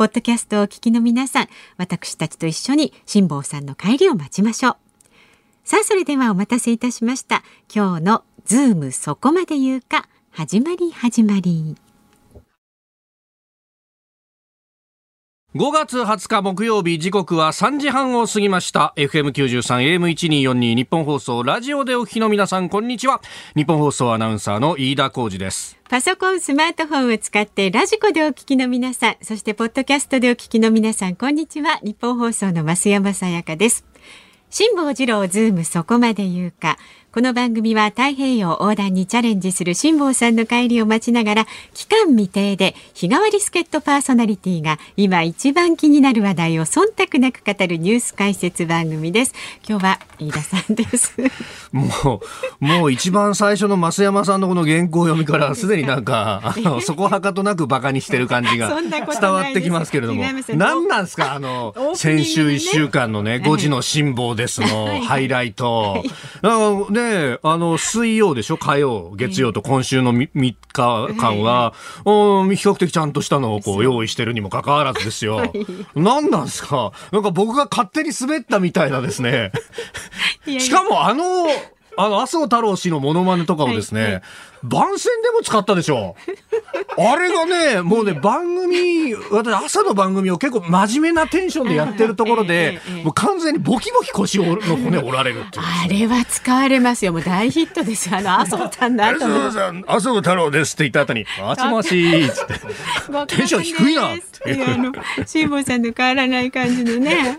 ポッドキャストをお聞きの皆さん、私たちと一緒に辛坊さんの帰りを待ちましょう。さあ、それではお待たせいたしました。今日のズームそこまで言うか、始まり始まり。5月20日木曜日時刻は3時半を過ぎました。FM93 AM1242 ニッポン放送ラジオでお聞きの皆さんこんにちは。ニッポン放送アナウンサーの飯田浩司です。パソコンスマートフォンを使ってラジコでお聞きの皆さんそしてポッドキャストでお聞きの皆さんこんにちは。ニッポン放送の増山さやかです。辛坊治郎ズームそこまで言うか。この番組は太平洋横断にチャレンジする辛坊さんの帰りを待ちながら期間未定で日替わり助っ人パーソナリティが今一番気になる話題を忖度なく語るニュース解説番組です。今日は飯田さんです。もうもう一番最初の増山さんのこの原稿読みからすでになんか あのそこはかとなくバカにしてる感じが伝わってきますけれども。何なんですか？あの、先週一週間のね5時の辛抱ですのハイライト、はいね、あの、水曜でしょ？火曜、月曜と今週の 3, 3日間は、えー、比較的ちゃんとしたのをこう用意してるにもかかわらずですよ。はい、何なんですか？なんか僕が勝手に滑ったみたいなですね。しかもあの、あの、麻生太郎氏のモノマネとかをですね、はいはい番宣でも使ったでしょ。あれがね、もうね、番組、私、朝の番組を結構真面目なテンションでやってるところで、もう完全にボキボキ腰の骨折られるっていう、あれは使われますよ。もう大ヒットですあの、麻生さんの後麻生さん、麻生太郎ですって言った後に、もしもしつって、テンション低いなって。あの、辛坊さんの変わらない感じのね。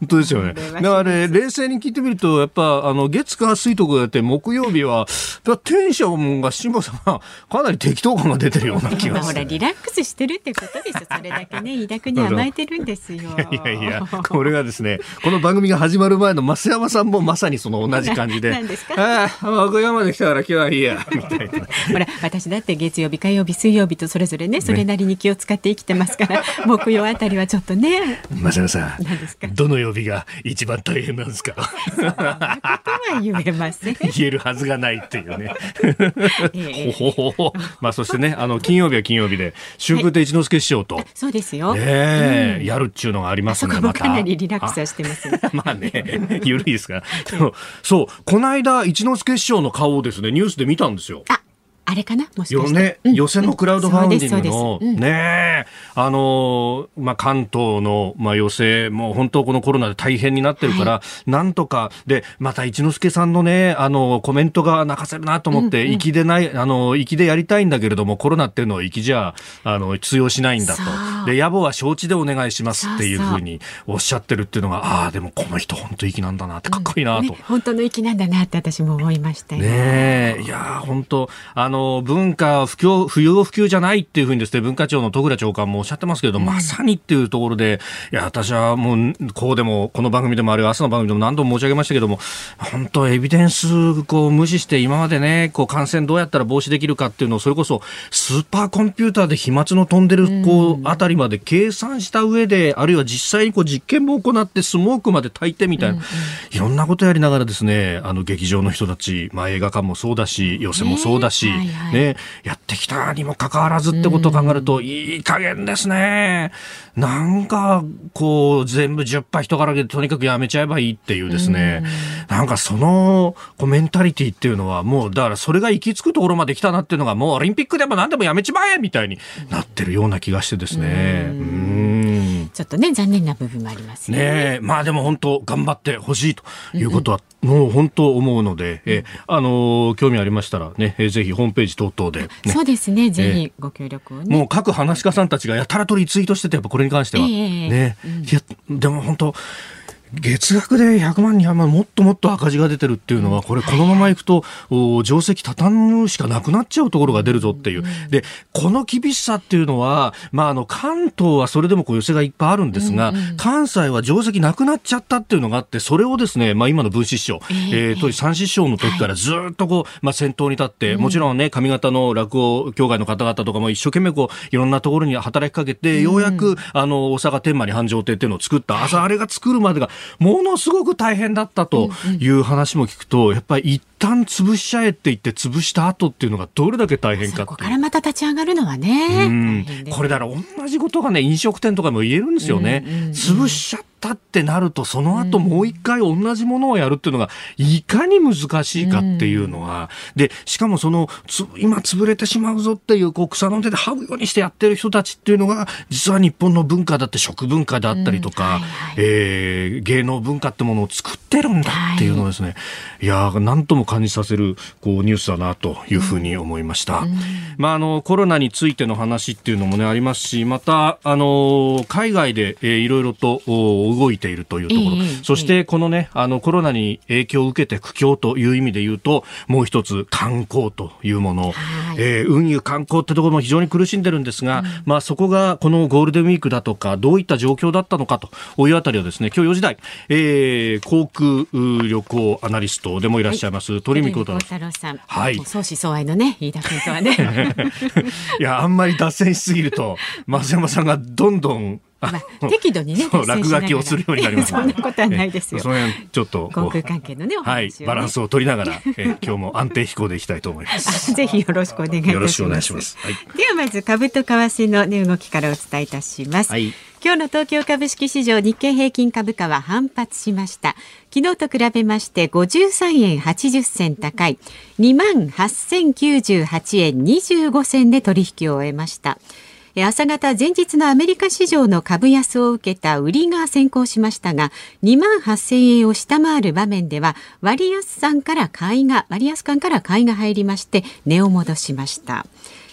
本当ですよね。だから、冷静に聞いてみると、やっぱ、あの、月火水とかやって、木曜日は、テンションが辛坊さんはかなり適当感が出てるような気がほらリラックスしてるってことですそれだけね飯田君に甘えてるんですよ。いやいやこれがですねこの番組が始まる前の増山さんもまさにその同じ感じで ああ和歌山で来たから今日はいいやみたいな。ほら私だって月曜日火曜日水曜日とそれぞれねそれなりに気を使って生きてますから、ね、木曜あたりはちょっとね。増山さんどの曜日が一番大変なんですか？そんなことは言えません。言えるはずがないっていうね、えーほほほまあそしてね、あの金曜日は金曜日で春風亭一之輔師匠と、はい、そうですよ。ええーうん、やるっちゅうのがありますね。またかなりリラックスしてます、ね、まあね、ゆるいですが、そうこの間一之輔師匠の顔をですねニュースで見たんですよ。ああれかな？もしかして、ね、寄せのクラウドファンディングの、うん、ねあの、まあ、関東の、まあ、寄せ、もう本当このコロナで大変になってるから、はい、なんとか、で、また一之輔さんのね、あの、コメントが泣かせるなと思って、うんうん、粋でない、あの、粋でやりたいんだけれども、コロナっていうのは粋じゃ、あの、通用しないんだと。で、野暮は承知でお願いしますっていうふうにおっしゃってるっていうのが、ああ、でもこの人本当粋なんだなって、かっこいいなと。うんね、本当の粋なんだなって私も思いましたよ。ねいや本当あの、文化不況、不要不急じゃないっていうふうにですね、文化庁の戸倉長官もおっしゃってますけれど、うん、まさにっていうところで、いや、私はもう、こうでも、この番組でもあるいは朝の番組でも何度も申し上げましたけども、本当エビデンスこう無視して今までね、こう感染どうやったら防止できるかっていうのを、それこそスーパーコンピューターで飛沫の飛んでる、こう、あたりまで計算した上で、あるいは実際にこう実験も行って、スモークまで炊いてみたいな、いろんなことやりながらですね、あの劇場の人たち、まあ映画館もそうだし、寄せもそうだし、ね、やってきたにもかかわらずってことを考えると、いい加減ですね。なんか、こう、全部10杯人からげでとにかくやめちゃえばいいっていうですね。なんかその、こうメンタリティっていうのはもう、だからそれが行き着くところまで来たなっていうのが、もうオリンピックでも何でもやめちまえみたいになってるような気がしてですね。うんちょっとね残念な部分もありますね。ねまあでも本当頑張ってほしいということは、もう本当思うので、えあの興味ありましたらね、えぜひホームページ等々で、ね、そうですね。ぜひご協力を、ね、もう各話し家さんたちがやたらとリツイートしててやっぱこれに関しては、えー、ね、うん、いやでも本当月額で100万、200万、もっともっと赤字が出てるっていうのは、これ、このままいくと、定石畳むしかなくなっちゃうところが出るぞっていう。で、この厳しさっていうのは、まあ、あの、関東はそれでもこう寄せがいっぱいあるんですが、関西は定石なくなっちゃったっていうのがあって、それをですね、まあ、今の分子師匠、えー、当時三師匠の時からずっとこう、まあ、先頭に立って、もちろんね、上方の落語協会の方々とかも一生懸命こう、いろんなところに働きかけて、ようやく、あの、大阪天満に繁盛亭っていうのを作った。朝あれが作るまでが、ものすごく大変だったという話も聞くと、やっぱり一旦潰しちゃえって言って潰した後っていうのがどれだけ大変かここからまた立ち上がるのはね。ねこれだから同じことがね、飲食店とかも言えるんですよね。潰しちゃったってなると、その後もう一回同じものをやるっていうのが、いかに難しいかっていうのは、で、しかもその、つ今潰れてしまうぞっていう、こう草の手で這うようにしてやってる人たちっていうのが、実は日本の文化だって食文化であったりとか、はいはい、えー、芸能文化ってものを作ってるんだっていうのをですね、はい、いやなんとも感じさせるこうニュースだなというふうに思いました。うん、まあ、あの、コロナについての話っていうのもね、ありますし、また、あの、海外で、えー、いろいろと動いているというところ、えー、そしてこのね、あの、コロナに影響を受けて苦境という意味で言うと、もう一つ観光というもの、はい、えー、運輸観光ってところも非常に苦しんでるんですが、うん、まあそこがこのゴールデンウィークだとか、どういった状況だったのかというあたりをですね、今日4時台、えー、航空旅行アナリストでもいらっしゃいます、はい、鳥海幸太郎さん。はい。相思相愛のね、飯田君とはね。いや、あんまり脱線しすぎると、増山さんがどんどんまあ、適度にね、落書きをするようになります。そんなことはないですよ。その辺ちょっと航空関係のね、ね、はい、バランスを取りながら、え今日も安定飛行でいきたいと思います。ぜひよろしくお願いします。よろしくお願いします。はい、ではまず株と為替の値動きからお伝えいたします。はい、今日の東京株式市場日経平均株価は反発しました。昨日と比べまして53円80銭高い2万8098円25銭で取引を終えました。朝方前日のアメリカ市場の株安を受けた売りが先行しましたが2万8000円を下回る場面では割安さんから買いが割安感から買いが入りまして値を戻しました。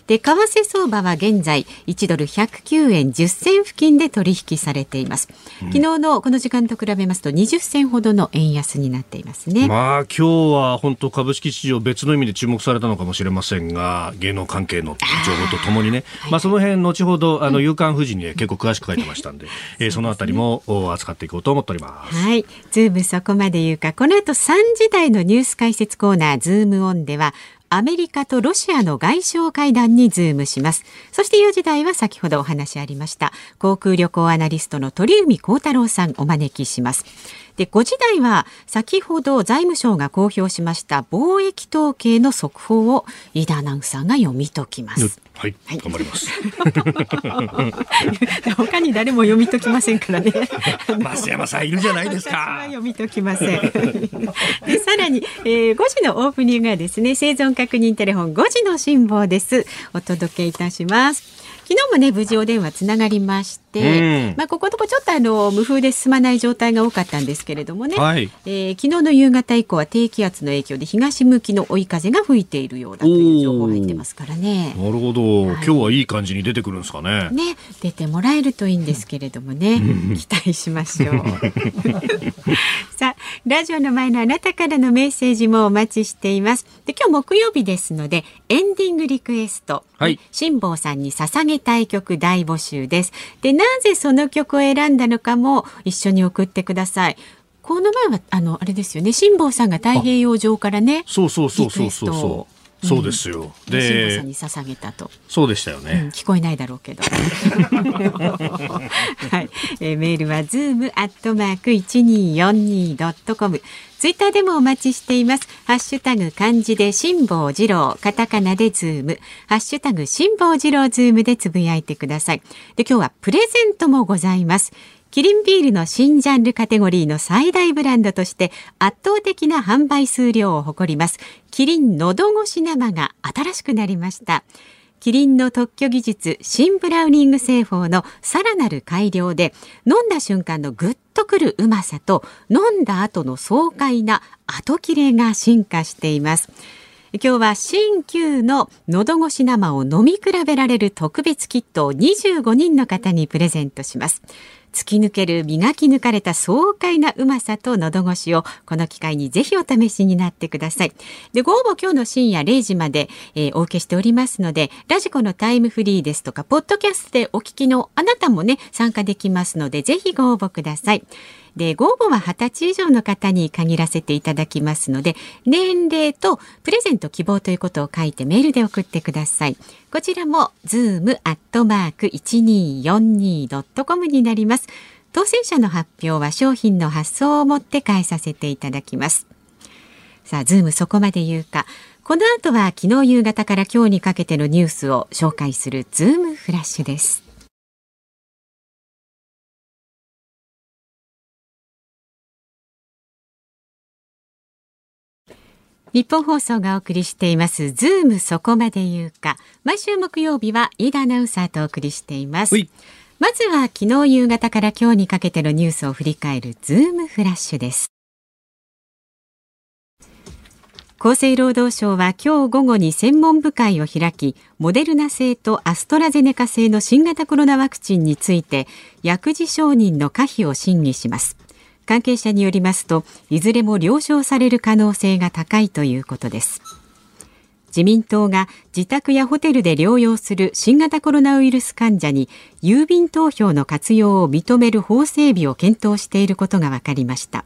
で為替相場は現在1ドル109円10銭付近で取引されています、うん、昨日のこの時間と比べますと20銭ほどの円安になっていますね。まあ今日は本当株式市場別の意味で注目されたのかもしれませんが芸能関係の情報とともにね。まあその辺後ほどあの夕刊富士に、ね、結構詳しく書いてましたんで、う ん、えー、そのあたりも扱っていこうと思っております。はい。ズームそこまで言うか。この後3時台のニュース解説コーナーズームオンではアメリカとロシアの外相会談にズームします。そして4時台は先ほどお話ありました、航空旅行アナリストの鳥海高太朗さんお招きします。で5時台は先ほど財務省が公表しました貿易統計の速報を飯田アナウンサーが読み解きます。はい、はい、頑張ります。他に誰も読み解きませんからね。増山さんいるじゃないですか。読み解きません。でさらに、えー、5時のオープニングはですね、生存確認テレフォン5時の辛抱です。お届けいたします。昨日もね無事お電話つながりまして、うん、まあこことこちょっとあの無風で進まない状態が多かったんですけれどもね、はい、えー、昨日の夕方以降は低気圧の影響で東向きの追い風が吹いているようだという情報入ってますからね。なるほど、はい、今日はいい感じに出てくるんですかね。ね出てもらえるといいんですけれどもね、期待しましょう。さあラジオの前のあなたからのメッセージもお待ちしています。で今日木曜日ですのでエンディングリクエスト、はい、辛坊さんに捧げたい曲大募集です。で、なぜその曲を選んだのかも一緒に送ってください。この前はあのあれですよね辛坊さんが太平洋上からねそうそうそうそうそうそうですよ。うん、で、さんに捧げたと。そうでしたよね。うん、聞こえないだろうけど。はい、えー、メールはズームアットマーク一二四二ドットコム。ツイッターでもお待ちしています。ハッシュタグ漢字で辛坊治郎、カタカナでズーム、ハッシュタグ辛坊治郎ズームでつぶやいてください。で、今日はプレゼントもございます。キリンビールの新ジャンルカテゴリーの最大ブランドとして圧倒的な販売数量を誇ります。キリンのどごし生が新しくなりました。キリンの特許技術新ブラウニング製法のさらなる改良で飲んだ瞬間のグッとくるうまさと飲んだ後の爽快な後切れが進化しています今日は新旧の喉越し生を飲み比べられる特別キットを25人の方にプレゼントします突き抜ける磨き抜かれた爽快なうまさと喉越しをこの機会にぜひお試しになってください。でご応募今日の深夜0時まで、えー、お受けしておりますのでラジコのタイムフリーですとかポッドキャストでお聞きのあなたもね参加できますのでぜひご応募ください。でご応募は20歳以上の方に限らせていただきますので年齢とプレゼント希望ということを書いてメールで送ってください。こちらもズームアットマーク 1242.com になります。当選者の発表は商品の発送をもって代えさせていただきます。さあズームそこまで言うか。この後は昨日夕方から今日にかけてのニュースを紹介するズームフラッシュです。ニッポン放送がお送りしています。ズームそこまで言うか。毎週木曜日は飯田アナウンサーとお送りしています。まずは昨日夕方から今日にかけてのニュースを振り返るズームフラッシュです。厚生労働省は今日午後に専門部会を開きモデルナ製とアストラゼネカ製の新型コロナワクチンについて薬事承認の可否を審議します関係者によりますといずれも了承される可能性が高いということです。自民党が自宅やホテルで療養する新型コロナウイルス患者に郵便投票の活用を認める法整備を検討していることが分かりました。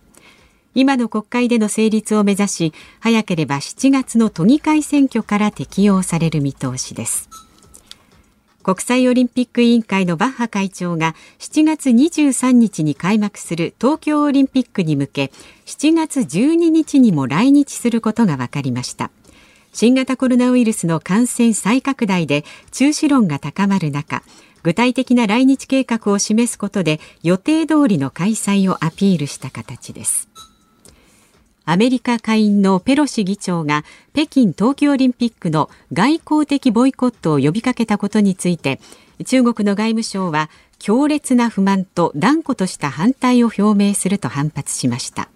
今の国会での成立を目指し早ければ7月の都議会選挙から適用される見通しです。国際オリンピック委員会のバッハ会長が7月23日に開幕する東京オリンピックに向け7月12日にも来日することが分かりました。新型コロナウイルスの感染再拡大で中止論が高まる中具体的な来日計画を示すことで予定通りの開催をアピールした形です。アメリカ下院のペロシ議長が北京冬季オリンピックの外交的ボイコットを呼びかけたことについて中国の外務省は強烈な不満と断固とした反対を表明すると反発しました。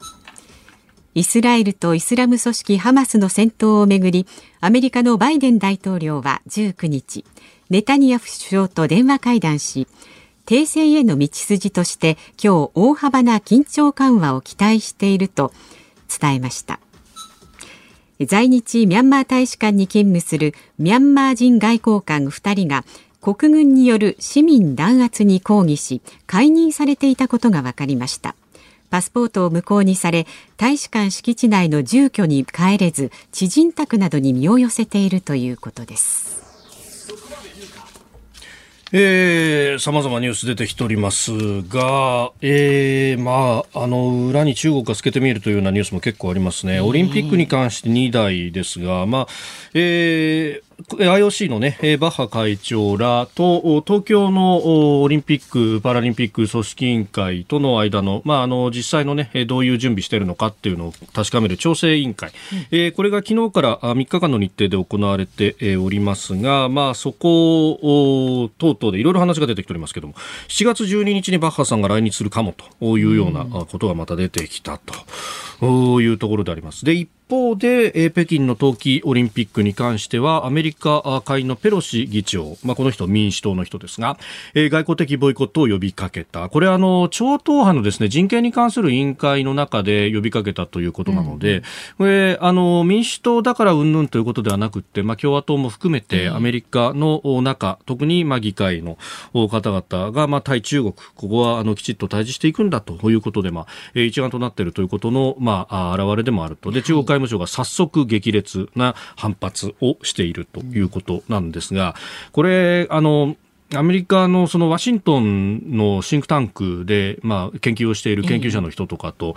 イスラエルとイスラム組織ハマスの戦闘をめぐりアメリカのバイデン大統領は19日ネタニヤフ首相と電話会談し停戦への道筋として今日大幅な緊張緩和を期待していると伝えました。在日ミャンマー大使館に勤務するミャンマー人外交官2人が国軍による市民弾圧に抗議し解任されていたことが分かりました。パスポートを無効にされ大使館敷地内の住居に帰れず知人宅などに身を寄せているということです。えー、様々ニュース出てきておりますが、えー、まあ、あの、裏に中国が透けて見えるというようなニュースも結構ありますね。オリンピックに関して2台ですが、まあ、えー、IOC のね、バッハ会長らと、東京のオリンピック・パラリンピック組織委員会との間の、まあ、あの、実際のね、どういう準備しているのかっていうのを確かめる調整委員会。うん、えー、これが昨日から3日間の日程で行われておりますが、まあ、そこを、等々でいろいろ話が出てきておりますけども、7月12日にバッハさんが来日するかもというようなことがまた出てきたというところであります。で、一方で、えー、北京の冬季オリンピックに関してはアメリカ会のペロシ議長、まあ、この人民主党の人ですが、えー、外交的ボイコットを呼びかけた。これはあの超党派のですね人権に関する委員会の中で呼びかけたということなので、うん、これあの民主党だからうんぬんということではなくて、まあ、共和党も含めてアメリカの中、特にまあ議会の方々が、まあ、対中国ここはあのきちっと対峙していくんだということで、まあ、一丸となっているということの、まあ、現れでもあると。で中国外務省が早速激烈な反発をしているということなんですが、これ、あの、アメリカのそのワシントンのシンクタンクで、まあ、研究をしている研究者の人とかと、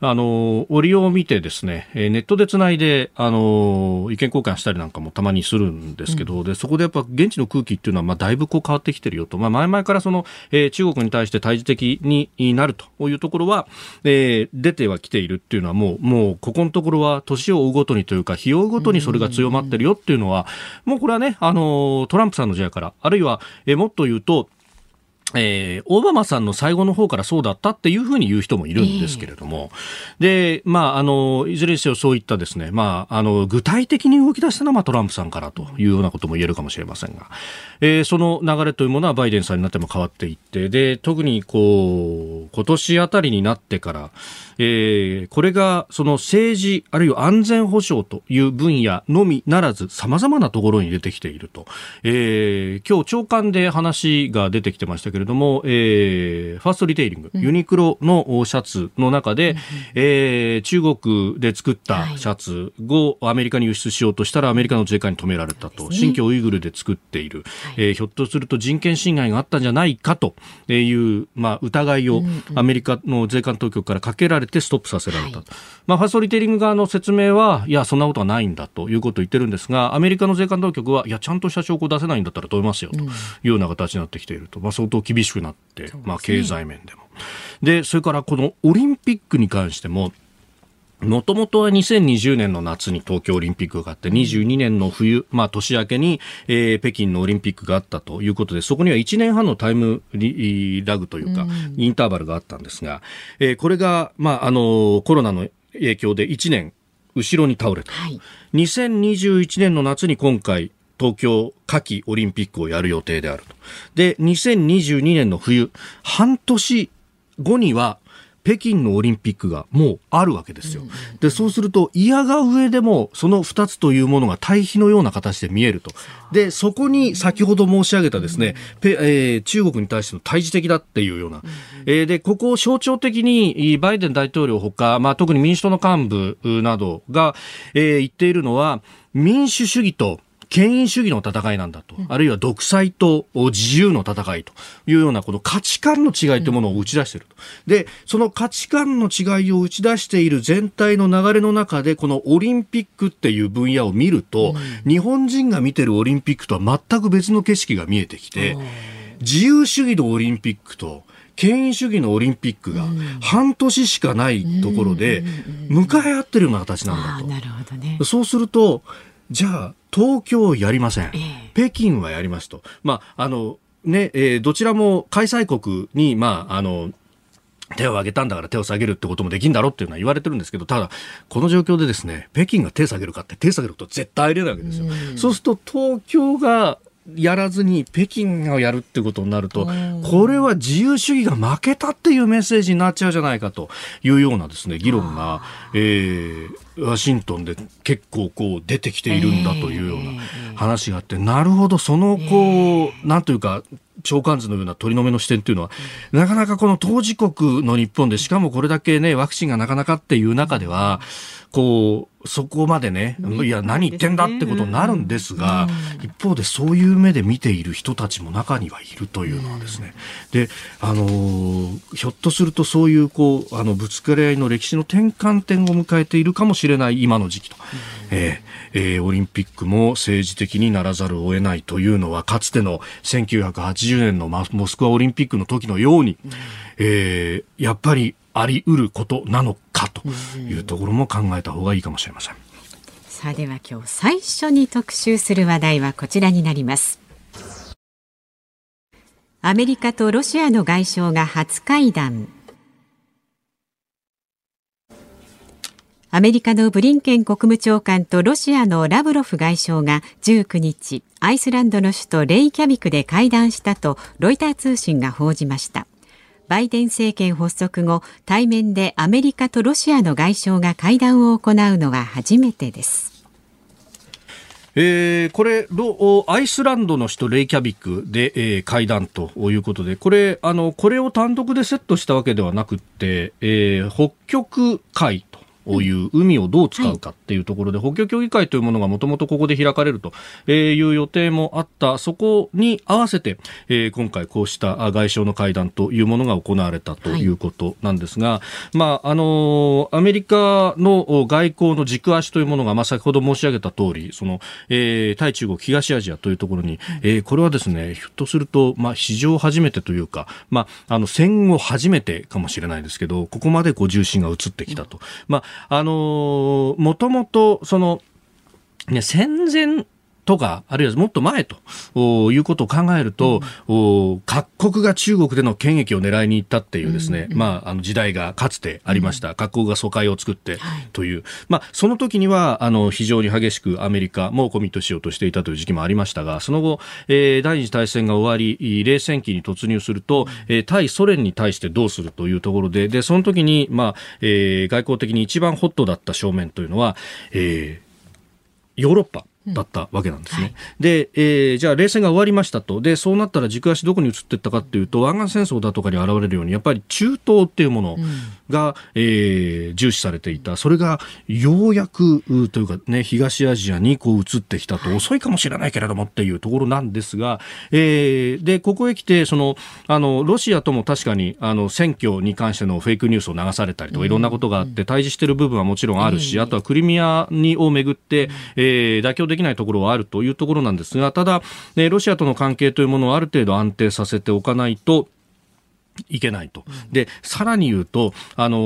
えー、あの、折を見てですね、ネットでつないで、あの、意見交換したりなんかもたまにするんですけど、うん、で、そこでやっぱ現地の空気っていうのは、まあ、だいぶこう変わってきてるよと、まあ、前々からその、えー、中国に対して対峙的になるというところは、えー、出てはきているっていうのはもう、もう、ここのところは年を追うごとにというか、日を追うごとにそれが強まってるよっていうのは、もうこれはね、あの、トランプさんの時代から、あるいは、えもっと言うと、えー、オバマさんの最後の方からそうだったっていうふうに言う人もいるんですけれども、えー、で、まあ、あの、いずれにせよそういったですね、まあ、あの、具体的に動き出したのは、まあ、トランプさんからというようなことも言えるかもしれませんが、えー、その流れというものはバイデンさんになっても変わっていって、で、特にこう、今年あたりになってから、えー、これがその政治あるいは安全保障という分野のみならず様々なところに出てきていると、えー、今日長官で話が出てきてましたけれども、えー、ファーストリテイリング、ユニクロのシャツの中で、うん、えー、中国で作ったシャツをアメリカに輸出しようとしたらアメリカの税関に止められたと、ね、新疆ウイグルで作っている、はい、えー、ひょっとすると人権侵害があったんじゃないかという、まあ、疑いをアメリカの税関当局からかけられてストップさせられた、はい、まあ、ファーストリテイリング側の説明はいやそんなことはないんだということを言ってるんですがアメリカの税関当局はいやちゃんとした証拠を出せないんだったら止めますよというような形になってきていると、まあ、相当厳しくなって、ね、まあ、経済面でも。でそれからこのオリンピックに関してももともとは2020年の夏に東京オリンピックがあって、22年の冬、まあ年明けに、えー、北京のオリンピックがあったということで、そこには1年半のタイムラグというか、インターバルがあったんですが、えー、これが、まあ、あの、コロナの影響で1年後ろに倒れた。はい、2021年の夏に今回、東京夏季オリンピックをやる予定であると。で、2022年の冬、半年後には北京のオリンピックがもうあるわけですよ。で、そうすると、嫌が上でも、その2つというものが対比のような形で見えると。で、そこに先ほど申し上げたですね、えー、中国に対しての対峙的だっていうような。えー、で、ここを象徴的に、バイデン大統領ほか、まあ、特に民主党の幹部などが、えー、言っているのは、民主主義と、権威主義の戦いなんだと、あるいは独裁と自由の戦いというようなこの価値観の違いというものを打ち出していると。で、その価値観の違いを打ち出している全体の流れの中で、このオリンピックっていう分野を見ると、うん、日本人が見てるオリンピックとは全く別の景色が見えてきて、自由主義のオリンピックと、権威主義のオリンピックが半年しかないところで向かい合ってるような形なんだと。そうするとじゃあ東京やりません、北京はやりますと、まああのねえー、どちらも開催国に、まあ、あの手を挙げたんだから手を下げるってこともできるんだろうっていうのは言われてるんですけど、ただ、この状況でですね、北京が手を下げるかって手を下げること絶対ありえないわけですよ。うそうすると、東京がやらずに北京をやるってことになると、これは自由主義が負けたっていうメッセージになっちゃうじゃないかというようなですね、議論が、えー、ワシントンで結構こう出てきているんだというような話があって、なるほど、そのこう、なんというか、長官図のような鳥の目の視点というのは、なかなかこの当事国の日本で、しかもこれだけね、ワクチンがなかなかっていう中では、こう、そこまでね、いや、何言ってんだってことになるんですが、一方でそういう目で見ている人たちも中にはいるというのはですね、で、あのひょっとするとそういう、こう、あの、ぶつかり合いの歴史の転換点を迎えているかもしれない今の時期と。えーえー、オリンピックも政治的にならざるを得ないというのは、かつての1980年のモスクワオリンピックの時のように、えー、やっぱりあり得ることなのかというところも考えた方がいいかもしれません。さあでは今日最初に特集する話題はこちらになります。アメリカとロシアの外相が初会談。アメリカのブリンケン国務長官とロシアのラブロフ外相が19日、アイスランドの首都レイキャビクで会談したとロイター通信が報じました。バイデン政権発足後、対面でアメリカとロシアの外相が会談を行うのは初めてです。えー、これアイスランドの首都レイキャビクで、えー、会談ということでこれあのこれを単独でセットしたわけではなくて、えー、北極海という海をどう使うかっていうところで、補強協議会というものがもともとここで開かれるという予定もあった、そこに合わせて、えー、今回こうした外相の会談というものが行われたということなんですが、はい、まあ、あのアメリカの外交の軸足というものが、まあ、先ほど申し上げた通り、その、えー、対中国、東アジアというところに、えー、これはですね、ひょっとすると、まあ、史上初めてというか、まあ、あの、戦後初めてかもしれないですけど、ここまでこう重心が移ってきたと。まあ、あのもともと、その、ね、戦前とか、あるいはもっと前ということを考えると、うん、各国が中国での権益を狙いに行ったっていうですね、うんうん、まあ、あの時代がかつてありました。うん、各国が疎開を作ってという、はい、まあ、その時には、あの、非常に激しくアメリカもコミットしようとしていたという時期もありましたが、その後、えー、第二次大戦が終わり、冷戦期に突入すると、えー、対ソ連に対してどうするというところで、で、その時に、まあ、えー、外交的に一番ホットだった正面というのは、えー、ヨーロッパ。だったわけなんですね。うんはい、で、えー、じゃあ冷戦が終わりましたと。で、そうなったら軸足どこに移っていったかっていうと、湾岸戦争だとかに現れるように、やっぱり中東っていうものが、うん、えー、重視されていた。それがようやくというかね、東アジアにこう移ってきたと、はい、遅いかもしれないけれどもっていうところなんですが、えー、で、ここへ来て、その、あの、ロシアとも確かに、あの、選挙に関してのフェイクニュースを流されたりとか、いろんなことがあって、対峙している部分はもちろんあるし、あとはクリミアにをめぐって、えー、妥協でできないところはあるというところなんですが、ただ、ロシアとの関係というものをある程度安定させておかないと、いけないと。で、さらに言うと、あの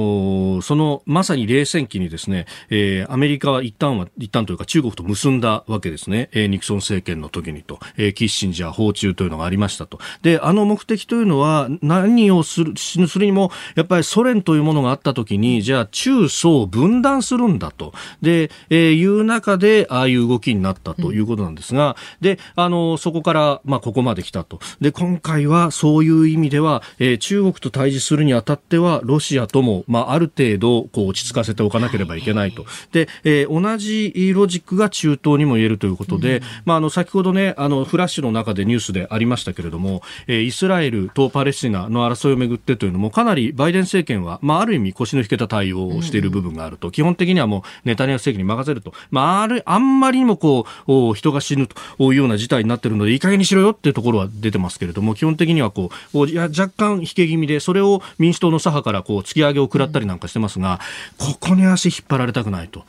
ー、その、まさに冷戦期にですね、えー、アメリカは一旦は、一旦というか中国と結んだわけですね。えー、ニクソン政権の時にと、えー、キッシンジャー訪中というのがありましたと。で、あの目的というのは、何をする、するにも、やっぱりソ連というものがあった時に、じゃあ中ソを分断するんだと。で、えー、いう中で、ああいう動きになったということなんですが、うん、で、あの、そこから、まあ、ここまで来たと。で、今回はそういう意味では、えー中国と対峙するにあたっては、ロシアとも、まあ、ある程度、こう、落ち着かせておかなければいけないと。で、えー、同じロジックが中東にも言えるということで、うん、まあ、あの、先ほどね、あの、フラッシュの中でニュースでありましたけれども、えー、イスラエルとパレスチナの争いをめぐってというのも、かなりバイデン政権は、まあ、ある意味腰の引けた対応をしている部分があると。うん、基本的にはもう、ネタニヤフ政権に任せると。まあ、ある、あんまりにもこう、人が死ぬというような事態になっているので、いい加減にしろよっていうところは出てますけれども、基本的にはこう、いや若干引け気味で、それを民主党の左派からこう突き上げを食らったりなんかしてますが、ここに足引っ張られたくないと。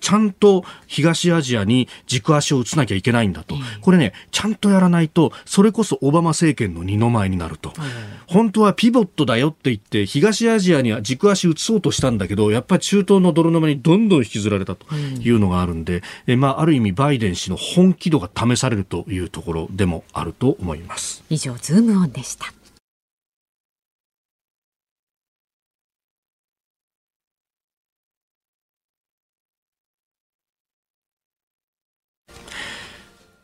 ちゃんと東アジアに軸足を打つなきゃいけないんだと。これね、ちゃんとやらないと、それこそオバマ政権の二の舞になると。本当はピボットだよって言って、東アジアには軸足打つそうとしたんだけど、やっぱり中東の泥沼にどんどん引きずられたというのがあるんで、えまあ、ある意味バイデン氏の本気度が試されるというところでもあると思います。以上、ズームオンでした。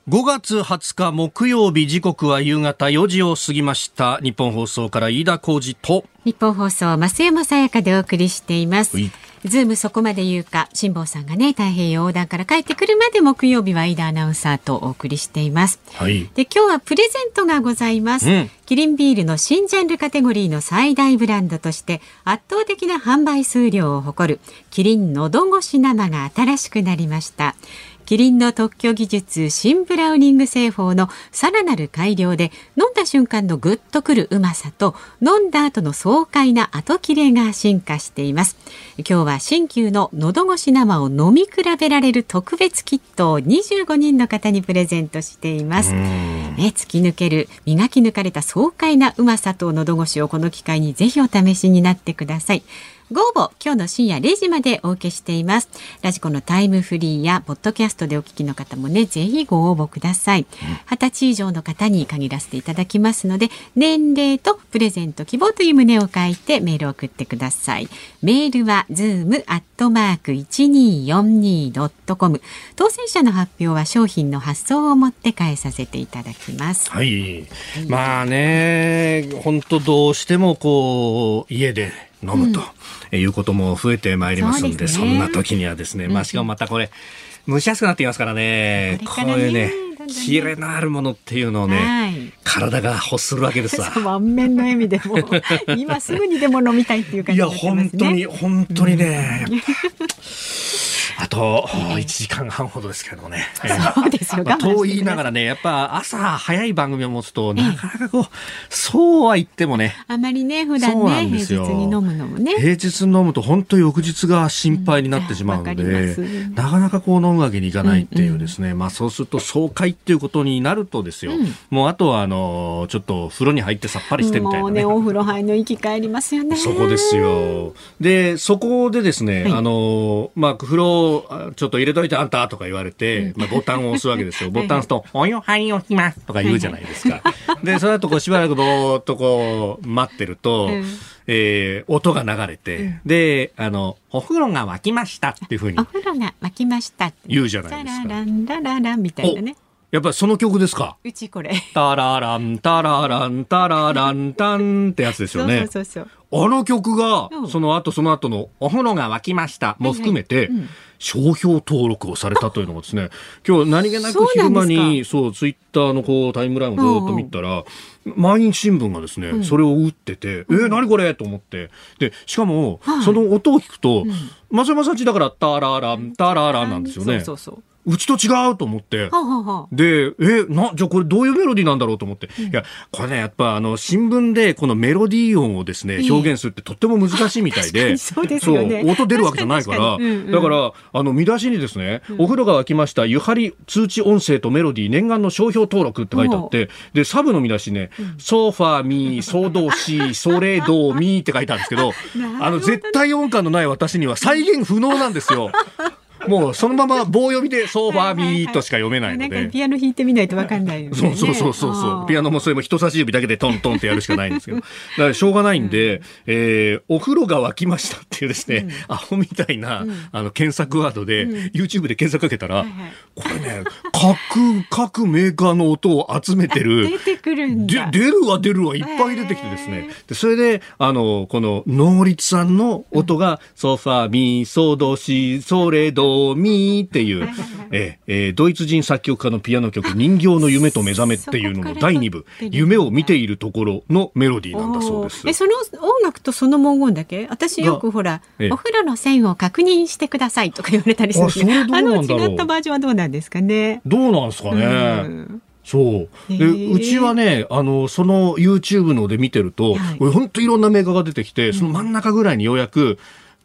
5月20日木曜日時刻は夕方4時を過ぎました。ニッポン放送から飯田浩司と。ニッポン放送増山さやかでお送りしています。ズームそこまで言うか辛坊さんがね太平洋横断から帰ってくるまで木曜日は飯田アナウンサーとお送りしています、はい、で今日はプレゼントがございます、うん、キリンビールの新ジャンルカテゴリーの最大ブランドとして圧倒的な販売数量を誇るキリンのどごし生が新しくなりましたキリンの特許技術新ブラウニング製法のさらなる改良で飲んだ瞬間のグッとくるうまさと飲んだ後の爽快な後切れが進化しています。今日は新旧の喉越し生を飲み比べられる特別キットを25人の方にプレゼントしています。ね、突き抜ける磨き抜かれた爽快なうまさと喉越しをこの機会にぜひお試しになってくださいご応募今日の深夜0時までお受けしています。ラジコのタイムフリーやポッドキャストでお聞きの方もねぜひご応募ください。二十、歳以上の方に限らせていただきますので年齢とプレゼント希望という旨を書いてメールを送ってください。メールはズームアットマーク 1242.com 当選者の発表は商品の発送をもって代えさせていただきます。はい、はい、まあね本当どうしてもこう家で飲むと、うん、いうことも増えてまいりますんで、そ、ね,、んな時にはですね、まあしかもまたこれ、蒸しやすくなってきますからね、こういうね、キレのあるものっていうのをね、はい。体が欲するわけですわ。満面の笑みでもう 今すぐにでも飲みたいっていう感いや、じになってますね。本当に、本当にね。あと、1時間半ほどですけどね。そうですよ。と言いながらね、やっぱ朝早い番組を持つと、なかなかこう、そうは言ってもね、あまりね普段ね平日に飲むのもね。平日飲むと本当翌日が心配になってしまうのでなかなかこう飲むわけにいかないっていうですね、まあそうすると爽快っていうことになるとですよ、うんもうあとはあの、ちょっと風呂に入ってさっぱりしてみたいなねもうね。お風呂入るの息帰りますよね。そこですよ。で、そこでですね、はいあの、まあ、風呂、あちょっと入れといてあんたとか言われて、まあ、ボタンを押すわけですよ。ボタン押すと、お湯入りおきますとか言うじゃないですか。で、その後こうしばらくぼーっとこう、待ってると、うんえー音が流れて、で、あの、お風呂が沸きましたっていうふうにお風呂が沸きました。言うじゃないですか。ラランララランみたいなね。やっぱりその曲ですか？うちこれ。タララン、タララン、タララン、タンってやつですよね。そうそうそうあの曲がう、ん。その後その後のお風呂が沸きましたも含めてはいはいうん、商標登録をされたというのがですね、今日何気なく昼間に、そう、ツイッターのこうタイムラインをずっと見たら、毎日新聞がですね、それを打ってて、えー、何これ？と思って。で、しかもはい、その音を聞くと、松山さんちだから、タララン、タラランなんですよね。そうそうそう。うちと違うと思って。で、え、な、じゃあこれどういうメロディーなんだろうと思って。いや、これね、やっぱあの、新聞でこのメロディー音をですね、ええ表現するってとっても難しいみたいで。そうですよねそう音出るわけじゃないから。確かかにうんうんだから、あの、見出しにですね、お風呂が沸きました、ゆはり通知音声とメロディー念願の商標登録って書いてあって、で、サブの見出しね、ソファーミー、ソドシー、ソレドミーって書いてあるんですけど、どあの、絶対音感のない私には再現不能なんですよ。もうそのまま棒読みでソファーミーとしか読めないので。ピアノ弾いてみないとわかんないよね。そうそうそうそうそう。ピアノもそれも人差し指だけでトントンってやるしかないんですけど。だからしょうがないんで、えー、お風呂が沸きましたっていうですね、アホみたいな、あの、検索ワードで、YouTube で検索かけたら、はいはいこれね、各、各メーカーの音を集めてる。出てくるんでだ。出るわ出るわいっぱい出てきてですね。でそれで、あの、この、能率さんの音が、ソファミ、ソドシ、ソレドミっていう、えーえードイツ人作曲家のピアノ曲、人形の夢と目覚めっていうのの第2部、夢を見ているところのメロディーなんだそうです。え、その音楽とその文言だけ？私よくほら、ええ。お風呂の線を確認してくださいとか言われたりする。んであの違ったバージョンはどうなんですかね？どうなんですかね？うん。そう。で、うちはね、あの、その YouTube ので見てると、はい。本当いろんなメーカーが出てきて、その真ん中ぐらいにようやく、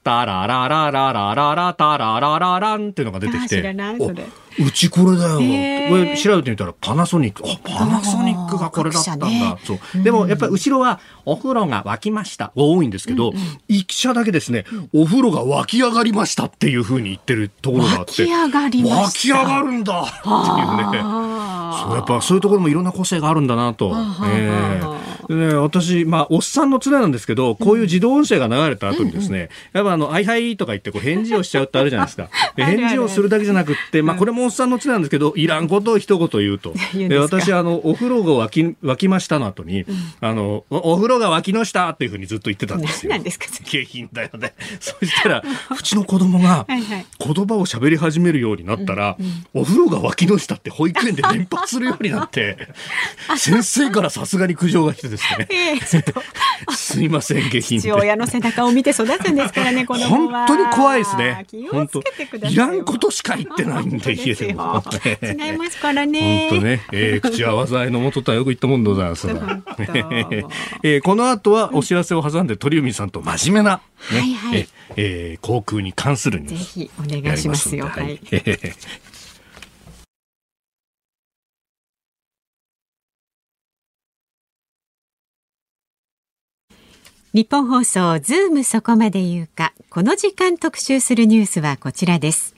タラララララララタラララランっていうのが出てきて。あ知らないそれおうちこれだよ。へーこれ調べてみたらパナソニック。あ、パナソニックがこれだったんだ。ねそう。でもやっぱり後ろは、お風呂が沸きましたが多いんですけど、一社だけですね、お風呂が沸き上がりましたっていうふうに言ってるところがあって。湧き上がりました。湧き上がるんだっていうね。あそうやっぱそういうところもいろんな個性があるんだなと。えね、私、まあ、おっさんの常なんですけど、こういう自動音声が流れた後にですね、やっぱあの、あいはいとか言ってこう返事をしちゃうってあるじゃないですか。返事をするだけじゃなくって、まあ、これもおっさんの常なんですけど、いらんことを一言言うと。言う私、あの、お風呂が沸き、沸きましたの後に、あの、おお風呂が沸きのしたっていうふうにずっと言ってたんですよ。何ですかそれ下品だよね。そしたら、うちの子供が はいはい言葉を喋り始めるようになったら、お風呂が沸きの下って保育園で連発するようになって、先生からさすがに苦情が来てですね、すいません、下品で。父親の背中を見て育つんですからね、子供は。本当に怖いですね。本当い。らんことしか言ってないんで、家ですよ 違いますからね。本当ね、えー口は災いのもととはよく言ったもんでございます。えーこの後はお知らせを挟んで鳥海さんと真面目な、ねはいはいええー航空に関するニュース。ぜひお願いしますよ。はい 日本放送ズームそこまで言うかこの時間特集するニュースはこちらです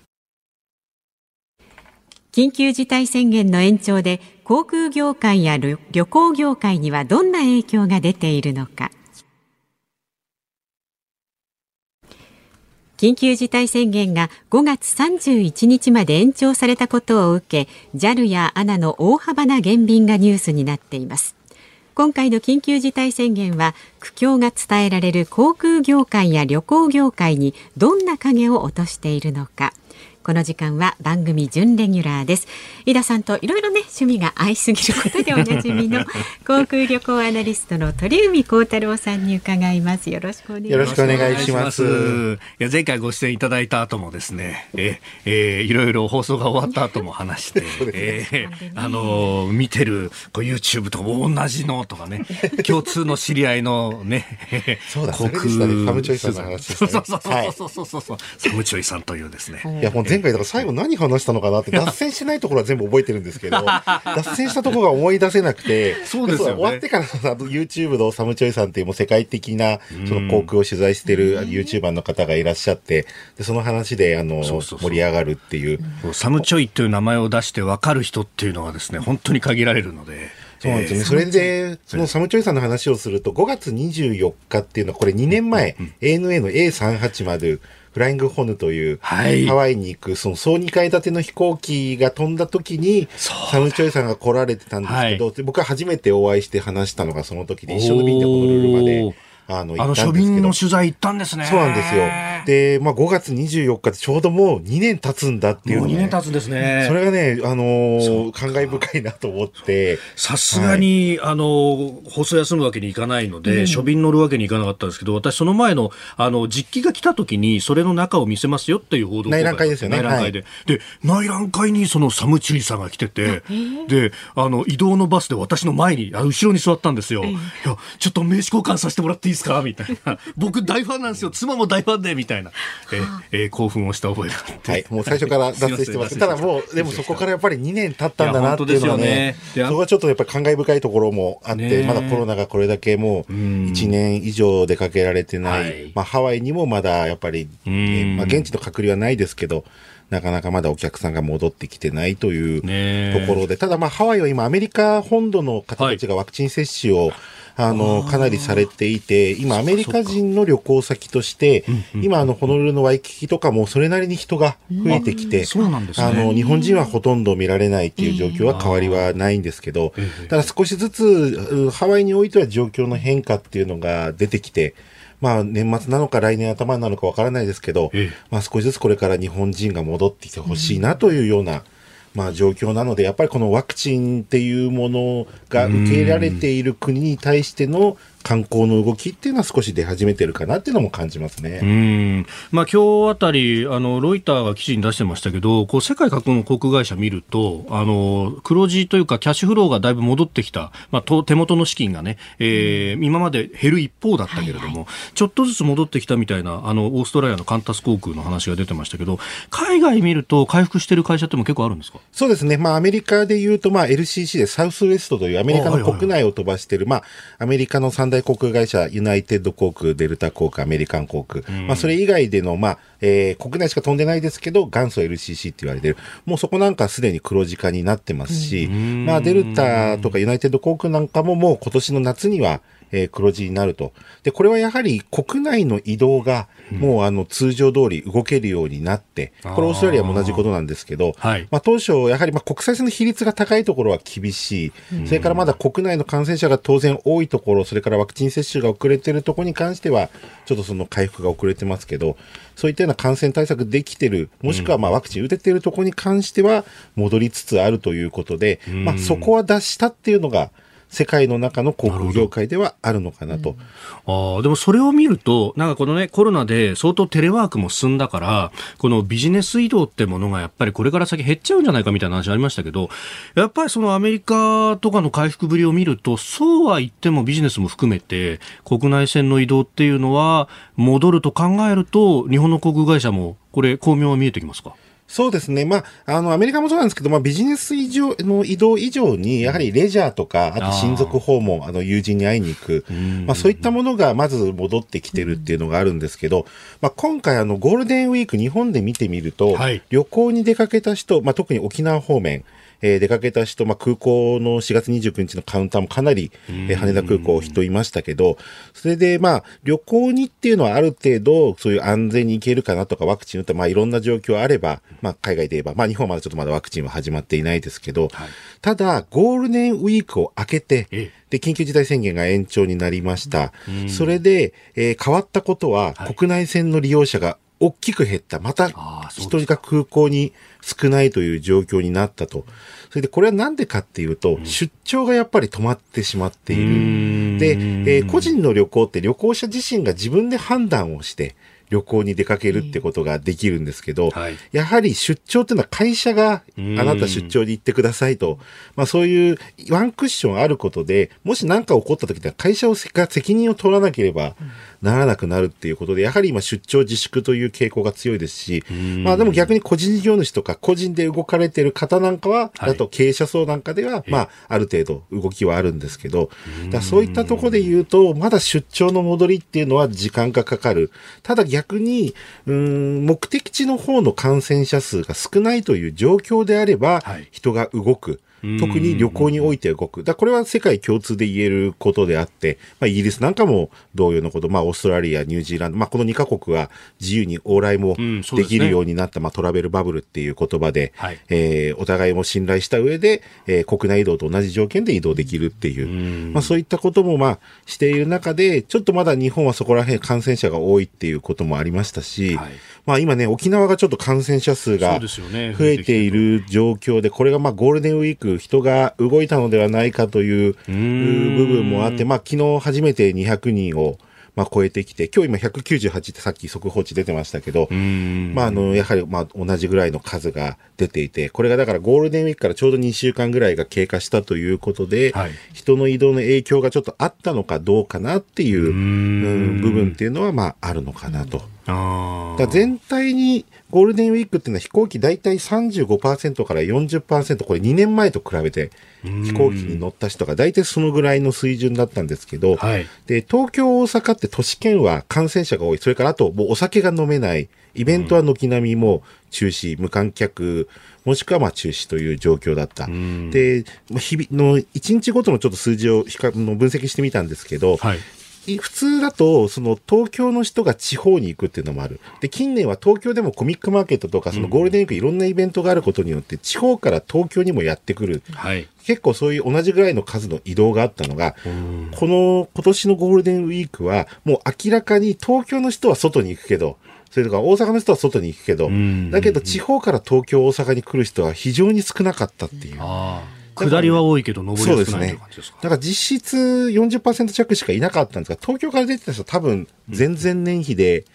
緊急事態宣言の延長で航空業界や旅行業界にはどんな影響が出ているのか。緊急事態宣言が5月31日まで延長されたことを受け JAL や ANA の大幅な減便がニュースになっています。今回の緊急事態宣言は苦境が伝えられる航空業界や旅行業界にどんな影を落としているのか。この時間は番組準レギュラーです。井田さんといろいろね趣味が合いすぎることでおなじみの航空旅行アナリストの鳥海高太郎さんに伺います。よろしくお願いします。よろしくお願いします。いや前回ご出演いただいた後もですねええー、いろいろ放送が終わった後も話して、えー、あの見てるこう YouTube と同じのとかね 共通の知り合いのねそうだ航空サムチョイさんの話ね。そうそうそうそうそうそう、サムチョイさんというですね。い。やもう前回だから最後何話したのかなって脱線しないところは全部覚えてるんですけど 脱線したところが思い出せなくてそうですよ、ね、終わってからの YouTube のサムチョイさんっていうもう世界的なその航空を取材してる YouTuber の方がいらっしゃってでその話であの盛り上がるっていう。サムチョイという名前を出して分かる人っていうのがですね本当に限られるので。そうなんですよね。それで、そのサムチョイさんの話をすると、5月24日っていうのは、これ2年前、ANA の A380、フライングホヌという、ハワイに行く、その総2階建ての飛行機が飛んだ時に、サムチョイさんが来られてたんですけど、僕は初めてお会いして話したのがその時で、一緒の便でホノルルまで。あの、あの書便の取材行ったんですね。そうなんですよ。で、まあ5月24日でちょうどもう2年経つんだっていう、ね。2年経つんですね。それがね、あのー、感慨深いなと思って。さすがに、はい、あのー、放送休むわけにいかないので、うん、書便乗るわけにいかなかったんですけど、私その前の、あの、実機が来た時に、それの中を見せますよっていう報道内覧会ですよね。内覧会で。はい、で、内覧会にそのサムチュイさんが来てて、で、あの、移動のバスで私の前に、あ後ろに座ったんですよ。いや、ちょっと名刺交換させてもらっていいですか？みたいな。僕大ファンなんですよ。妻も大ファンで、みたいな。ええー、興奮をした覚えがあって。はい。もう最初から脱線してます。ただもう、でもそこからやっぱり2年経ったんだなっていうのはね、ねそこはちょっとやっぱり感慨深いところもあって、まだコロナがこれだけもう1年以上出かけられてない。まあハワイにもまだやっぱり、ね、まあ現地の隔離はないですけど、なかなかまだお客さんが戻ってきてないというところで、ただまあハワイは今アメリカ本土の方たちがワクチン接種を、はいあの、かなりされていて、今、アメリカ人の旅行先として、今、あの、ホノルルのワイキキとかもそれなりに人が増えてきて、あの、日本人はほとんど見られないっていう状況は変わりはないんですけど、ただ少しずつ、ハワイにおいては状況の変化っていうのが出てきて、まあ、年末なのか来年頭なのかわからないですけど、まあ、少しずつこれから日本人が戻ってきてほしいなというような、まあ、状況なので、やっぱりこのワクチンっていうものが受け入れられている国に対しての観光の動きっていうのは少し出始めてるかなっていうのも感じますね。うん。まあ今日あたり、あの、ロイターが記事に出してましたけど、こう世界各国の航空会社見ると、あの、黒字というかキャッシュフローがだいぶ戻ってきた、まあ手元の資金がね、えー、今まで減る一方だったけれども、はいはい、ちょっとずつ戻ってきたみたいな、あの、オーストラリアのカンタス航空の話が出てましたけど、海外見ると回復してる会社っても結構あるんですか？そうですね。まあアメリカで言うと、まあ LCC でサウスウエストというアメリカの国内を飛ばしてる、まあアメリカの三大航空会社、ユナイテッド航空、デルタ航空、アメリカン航空、まあ、それ以外での、まあ、えー、国内しか飛んでないですけど、元祖 LCC って言われてる。もうそこなんかすでに黒字化になってますし、まあ、デルタとかユナイテッド航空なんかももう今年の夏には、えー、黒字になると。で、これはやはり国内の移動が、もうあの通常通り動けるようになって、これオーストラリアも同じことなんですけど、はい、まあ当初やはりまあ国際線の比率が高いところは厳しい、それからまだ国内の感染者が当然多いところ、それからワクチン接種が遅れているところに関しては、ちょっとその回復が遅れてますけど、そういったような感染対策できてる、もしくはまあワクチン打ててるところに関しては戻りつつあるということで、まあそこは出したっていうのが、世界の中の航空業界ではあるのかなと。うん、あでもそれを見ると、なんかこのね、コロナで相当テレワークも進んだから、このビジネス移動ってものがやっぱりこれから先減っちゃうんじゃないかみたいな話ありましたけど、やっぱりそのアメリカとかの回復ぶりを見ると、そうは言ってもビジネスも含めて、国内線の移動っていうのは戻ると考えると、日本の航空会社もこれ、巧妙は見えてきますか？そうですね。まあ、あの、アメリカもそうなんですけど、まあ、ビジネス以上の移動以上に、やはりレジャーとか、あと親族訪問、あの、友人に会いに行く、まあ、そういったものがまず戻ってきてるっていうのがあるんですけど、まあ、今回、あの、ゴールデンウィーク、日本で見てみると、はい、旅行に出かけた人、まあ、特に沖縄方面、えー、出かけた人、まあ、空港の4月29日のカウンターもかなり、えー、羽田空港人いましたけど、それで、まあ、旅行にっていうのはある程度、そういう安全に行けるかなとか、ワクチン打ったまあ、いろんな状況あれば、まあ、海外で言えば、まあ、日本はまだちょっとまだワクチンは始まっていないですけど、はい、ただ、ゴールデンウィークを明けて、で、緊急事態宣言が延長になりました。それで、えー、変わったことは、国内線の利用者が大きく減った。また人が空港に少ないという状況になったと。それでこれはなんでかっていうと、うん、出張がやっぱり止まってしまっている。で、えー、個人の旅行って旅行者自身が自分で判断をして、旅行に出かけるってことができるんですけど、はい、やはり出張っていうのは会社があなた出張に行ってくださいと、まあそういうワンクッションあることで、もし何か起こった時には会社が責任を取らなければならなくなるっていうことで、やはり今出張自粛という傾向が強いですし、まあでも逆に個人事業主とか個人で動かれてる方なんかは、あと経営者層なんかでは、まあある程度動きはあるんですけど、だそういったところで言うと、まだ出張の戻りっていうのは時間がかかる。ただ逆逆に、うん、目的地の方の感染者数が少ないという状況であれば、人が動く。特に旅行において動く。だこれは世界共通で言えることであって、まあ、イギリスなんかも同様のこと、まあ、オーストラリア、ニュージーランド、まあ、この2カ国は自由に往来もできるようになった、うんね、まあ、トラベルバブルっていう言葉で、はい、えー、お互いも信頼した上で、えー、国内移動と同じ条件で移動できるっていう、うまあ、そういったことも、まあ、している中で、ちょっとまだ日本はそこら辺感染者が多いっていうこともありましたし、はい。まあ今ね、沖縄がちょっと感染者数が増えている状況で、これがまあゴールデンウィーク、人が動いたのではないかという部分もあって、まあ昨日初めて200人をまあ、超えてきて、今日今198ってさっき速報値出てましたけど、まあ、あの、やはり、まあ、同じぐらいの数が出ていて、これがだからゴールデンウィークからちょうど2週間ぐらいが経過したということで、はい、人の移動の影響がちょっとあったのかどうかなっていう、うん、部分っていうのは、まあ、あるのかなと。だ全体にゴールデンウィークっていうのは飛行機大体35%から40%、これ2年前と比べて飛行機に乗った人が大体そのぐらいの水準だったんですけど、はい、で、東京、大阪って都市圏は感染者が多い。それからあともうお酒が飲めない。イベントは軒並みも中止、無観客、もしくはまあ中止という状況だった。で、日々の1日ごとのちょっと数字を分析してみたんですけど、はい、普通だと、その東京の人が地方に行くっていうのもある。で、近年は東京でもコミックマーケットとか、そのゴールデンウィークいろんなイベントがあることによって、地方から東京にもやってくる。はい、結構そういう同じぐらいの数の移動があったのが、この今年のゴールデンウィークは、もう明らかに東京の人は外に行くけど、それとか大阪の人は外に行くけど、だけど地方から東京、大阪に来る人は非常に少なかったっていう。下りは多いけど、上りは少ないという感じですか？だから実質40%弱しかいなかったんですが、東京から出てた人多分前々年比で、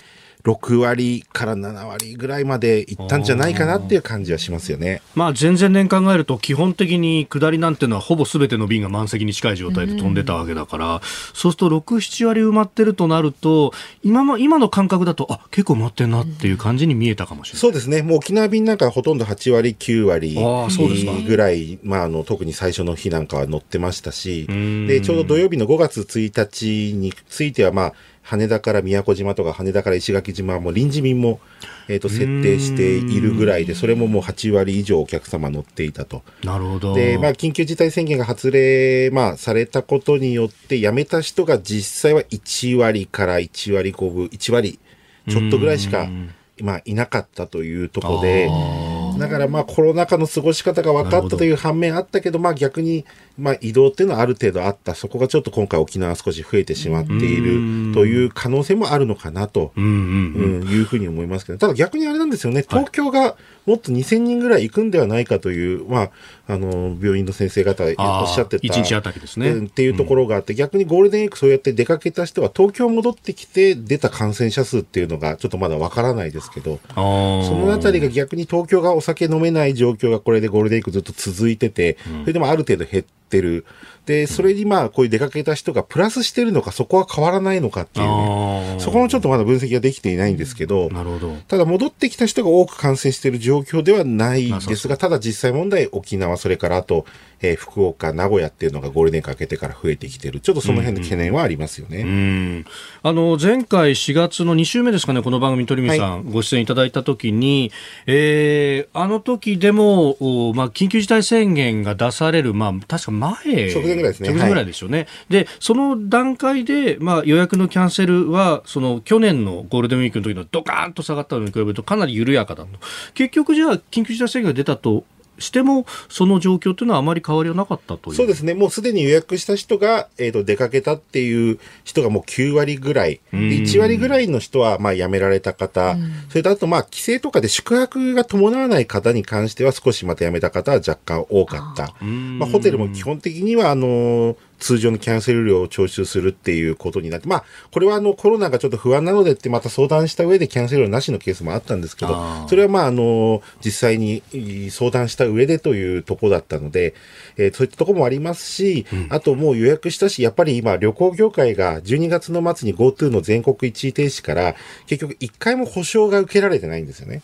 6割から7割ぐらいまでいったんじゃないかなっていう感じはしますよね。まあ、前々年考えると、基本的に下りなんていうのは、ほぼすべての便が満席に近い状態で飛んでたわけだから、うん、そうすると6、7割埋まってるとなると、今も今の感覚だと、あ結構埋まってんなっていう感じに見えたかもしれない。そうですね、もう沖縄便なんかほとんど8割、9割ぐらい、まあ、あの特に最初の日なんかは乗ってましたし、でちょうど土曜日の5月1日については、まあ、羽田から宮古島とか羽田から石垣島はもう臨時便も、えー、と設定しているぐらいで、それももう8割以上お客様乗っていたと。なるほど。で、まあ、緊急事態宣言が発令、まあ、されたことによって、辞めた人が実際は1割から1割5分、1割ちょっとぐらいしか、まあ、いなかったというところで、だからまあコロナ禍の過ごし方が分かったという反面あったけど、まあ逆にまあ移動っていうのはある程度あった。そこがちょっと今回沖縄少し増えてしまっているという可能性もあるのかなと、うん、いうふうに思いますけど、ただ逆にあれなんですよね、東京がもっと2000人ぐらい行くんではないかという、まあ、あの、病院の先生方おっしゃってた。1日あたりですね。っていうところがあって、逆にゴールデンウィークそうやって出かけた人は東京戻ってきて出た感染者数っていうのがちょっとまだわからないですけど、そのあたりが逆に東京がお酒飲めない状況がこれでゴールデンウィークずっと続いてて、それでもある程度減ってる。で、それにまあ、こういう出かけた人がプラスしてるのか、そこは変わらないのかっていうね、そこのちょっとまだ分析ができていないんですけど、なるほど。ただ戻ってきた人が多く感染している状況ではないですが、ただ実際問題、沖縄、それからあと、えー、福岡、名古屋っていうのがゴールデンかけてから増えてきてる。ちょっとその辺の懸念はありますよね。うん、うん、あの、前回4月の2週目ですかね、この番組、鳥海さん、ご出演いただいたときに、えー、あの時でも、まあ、緊急事態宣言が出される、まあ、確か前、直前ぐらいですね。直前ぐらいですよね。はい、で、その段階で、まあ、予約のキャンセルは、その、去年のゴールデンウィークの時のドカーンと下がったのに比べるとかなり緩やかだと。結局じゃあ、緊急事態宣言が出たとしても、その状況というのはあまり変わりはなかったという。そうですね、もうすでに予約した人が、えーと、出かけたっていう人がもう9割ぐらい、で1割ぐらいの人はまあ辞められた方、それとあとまあ帰省とかで宿泊が伴わない方に関しては少しまた辞めた方は若干多かった。まあ、ホテルも基本的にはあのー通常のキャンセル料を徴収するっていうことになって、まあ、これはあのコロナがちょっと不安なのでってまた相談した上でキャンセル料なしのケースもあったんですけど、それはまあ、あの、実際に相談した上でというところだったので、えー、そういったところもありますし、うん、あともう予約したし、やっぱり今旅行業界が12月の末に GoTo の全国一時停止から結局1回も保証が受けられてないんですよね。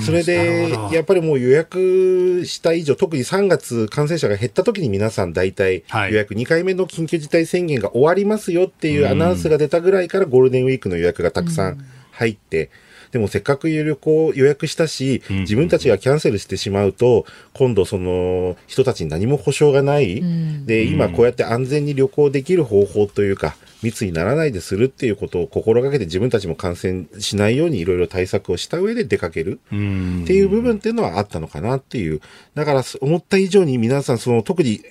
それで、やっぱりもう予約した以上、特に3月感染者が減った時に皆さん大体予約、2回目の緊急事態宣言が終わりますよっていうアナウンスが出たぐらいからゴールデンウィークの予約がたくさん入って、でもせっかく旅行予約したし、自分たちがキャンセルしてしまうと、今度その人たちに何も保証がない。で、今こうやって安全に旅行できる方法というか、密にならないでするっていうことを心がけて自分たちも感染しないようにいろいろ対策をした上で出かける。っていう部分っていうのはあったのかなっていう。だから思った以上に皆さんその特に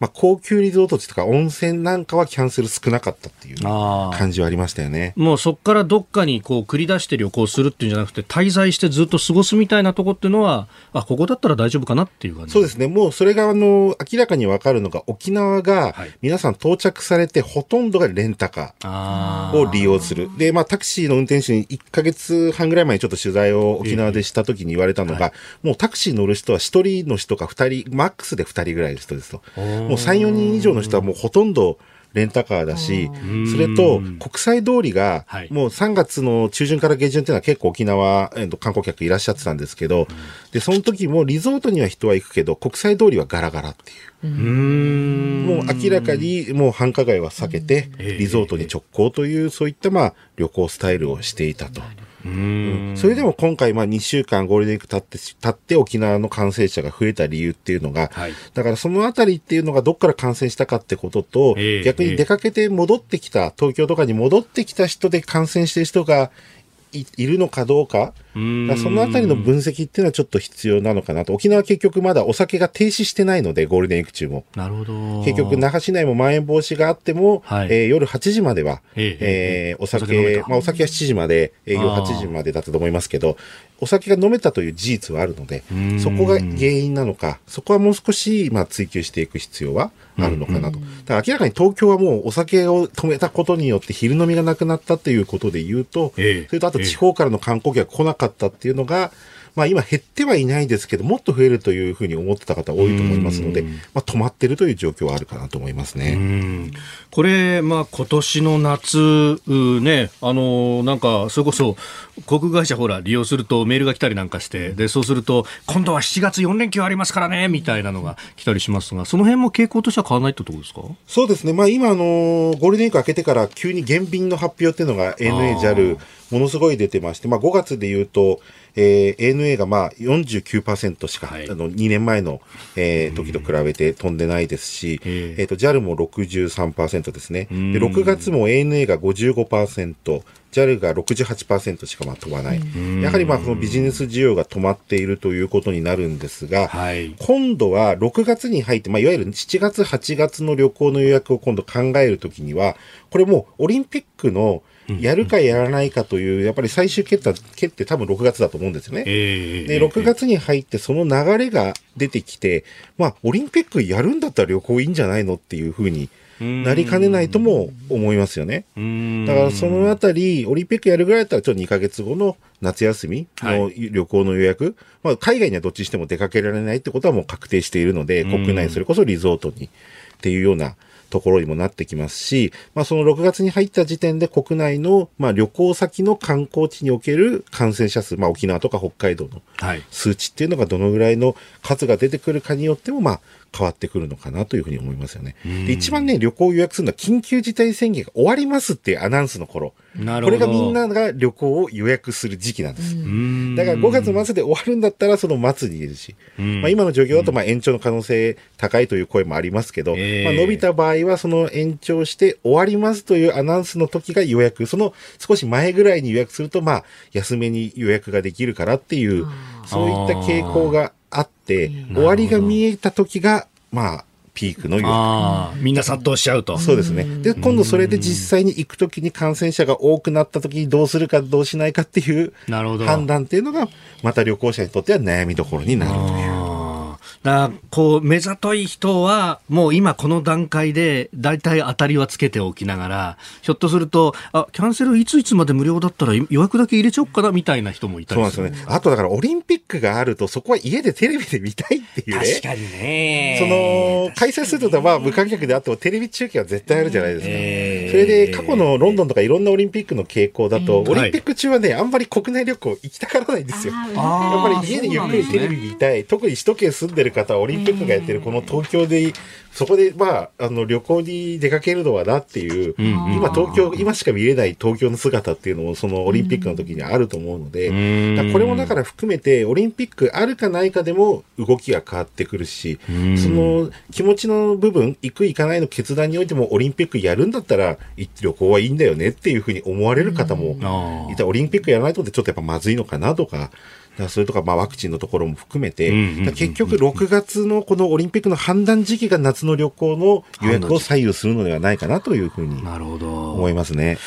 まあ、高級リゾート地とか温泉なんかはキャンセル少なかったっていう感じはありましたよね。もうそこからどっかにこう繰り出して旅行するっていうんじゃなくて、滞在してずっと過ごすみたいなとこっていうのは、あ、ここだったら大丈夫かなっていう感じそうですね。もうそれがあの、明らかにわかるのが沖縄が、皆さん到着されてほとんどがレンタカーを利用する。で、まあタクシーの運転手に1ヶ月半ぐらい前にちょっと取材を沖縄でした時に言われたのが、もうタクシー乗る人は1人の人か2人、マックスで2人ぐらいの人ですと。もう3、4人以上の人はもうほとんどレンタカーだし、それと国際通りが、もう3月の中旬から下旬っていうのは結構沖縄、えー、観光客いらっしゃってたんですけど、で、その時もリゾートには人は行くけど、国際通りはガラガラっていう。うもう明らかにもう繁華街は避けて、リゾートに直行という、そういったまあ旅行スタイルをしていたと。うん。それでも今回、まあ2週間ゴールデンウィーク経って、経って沖縄の感染者が増えた理由っていうのが、はい、だからそのあたりっていうのがどっから感染したかってことと、えー、逆に出かけて戻ってきた、東京とかに戻ってきた人で感染してる人がいいるのかどうか、そのあたりの分析っていうのはちょっと必要なのかなと。沖縄結局まだお酒が停止してないので、ゴールデンウィーク中も。なるほど。結局、那覇市内もまん延防止があっても、はい、えー、夜8時までは、えー、えー、お酒、まあお酒は7時まで、営業8時までだったと思いますけど、お酒が飲めたという事実はあるので、そこが原因なのか、そこはもう少し、まあ、追求していく必要はあるのかなと。だから明らかに東京はもうお酒を止めたことによって昼飲みがなくなったっていうことで言うと、それとあと地方からの観光客が来なかったっていうのが、まあ今減ってはいないですけど、もっと増えるというふうに思ってた方多いと思いますので、まあ止まってるという状況はあるかなと思いますね。これ、まあ今年の夏、ね、あの、なんか、それこそ、航空会社ほら、利用するとメールが来たりなんかして、で、そうすると、今度は7月4連休ありますからね、みたいなのが来たりしますが、その辺も傾向としては変わらないってことですか？そうですね。まあ今、あの、ゴールデンウィーク明けてから急に減便の発表っていうのが ANA、JAL、ものすごい出てまして、まあ5月で言うと、えー、ANA がまあ49%しか、はい、あの2年前の、えー、時と比べて飛んでないですし、えー、と JAL も63%ですね。で6月も ANA が55%、JAL が68%しかまあ飛ばない。やはりまあそのビジネス需要が止まっているということになるんですが、はい、今度は6月に入って、まあ、いわゆる7月、8月の旅行の予約を今度考えるときには、これもオリンピックのやるかやらないかという、やっぱり最終決定決定多分6月だと思うんですよね。えー、で、6月に入ってその流れが出てきて、まあ、オリンピックやるんだったら旅行いいんじゃないのっていうふうになりかねないとも思いますよね。だからそのあたり、オリンピックやるぐらいだったら、ちょっと2ヶ月後の夏休みの旅行の予約、はい、まあ、海外にはどっちしても出かけられないってことはもう確定しているので、国内それこそリゾートにっていうようなところにもなってきますし、まあ、その6月に入った時点で国内の、まあ、旅行先の観光地における感染者数、まあ、沖縄とか北海道の数値っていうのがどのぐらいの数が出てくるかによっても、まあ、変わってくるのかなというふうに思いますよね。で一番ね、旅行予約するのは緊急事態宣言が終わりますっていうアナウンスの頃。なるほど。これがみんなが旅行を予約する時期なんです。だから5月末で終わるんだったらその末にいるし、まあ今の状況だとまあ延長の可能性高いという声もありますけど、まあ伸びた場合はその延長して終わりますというアナウンスの時が予約、その少し前ぐらいに予約するとまあ安めに予約ができるからっていう、そういった傾向があって、終わりが見えた時が、まあ、ピークの予約。みんな殺到しちゃうと。そうですね。で、今度それで実際に行くときに感染者が多くなったときにどうするかどうしないかっていう判断っていうのが、また旅行者にとっては悩みどころになるという。だこう、目ざとい人は、もう今この段階で、大体当たりはつけておきながら、ひょっとすると、あ、キャンセルいついつまで無料だったら予約だけ入れちゃおうかな、みたいな人もいたりそうなんですよね。あとだから、オリンピックがあると、そこは家でテレビで見たいっていうね。確かにね。その、開催すると、まあ、無観客であっても、テレビ中継は絶対あるじゃないですか。それで、過去のロンドンとかいろんなオリンピックの傾向だと、オリンピック中はね、あんまり国内旅行行きたがらないんですよ。やっぱり家でゆっくりテレビ見たい。特に首都圏住んでる方は、オリンピックがやってるこの東京で、そこで、まあ、あの、旅行に出かけるのはなっていう、今東京、今しか見れない東京の姿っていうのも、そのオリンピックの時にあると思うので、これもだから含めて、オリンピックあるかないかでも動きが変わってくるし、その気持ちの部分、行く行かないの決断においても、オリンピックやるんだったら、旅行はいいんだよねっていうふうに思われる方もいた。オリンピックやらないとってちょっとやっぱまずいのかなとか、それとか、まあ、ワクチンのところも含めて、結局、6月のこのオリンピックの判断時期が夏の旅行の予約を左右するのではないかなというふうに思いますね。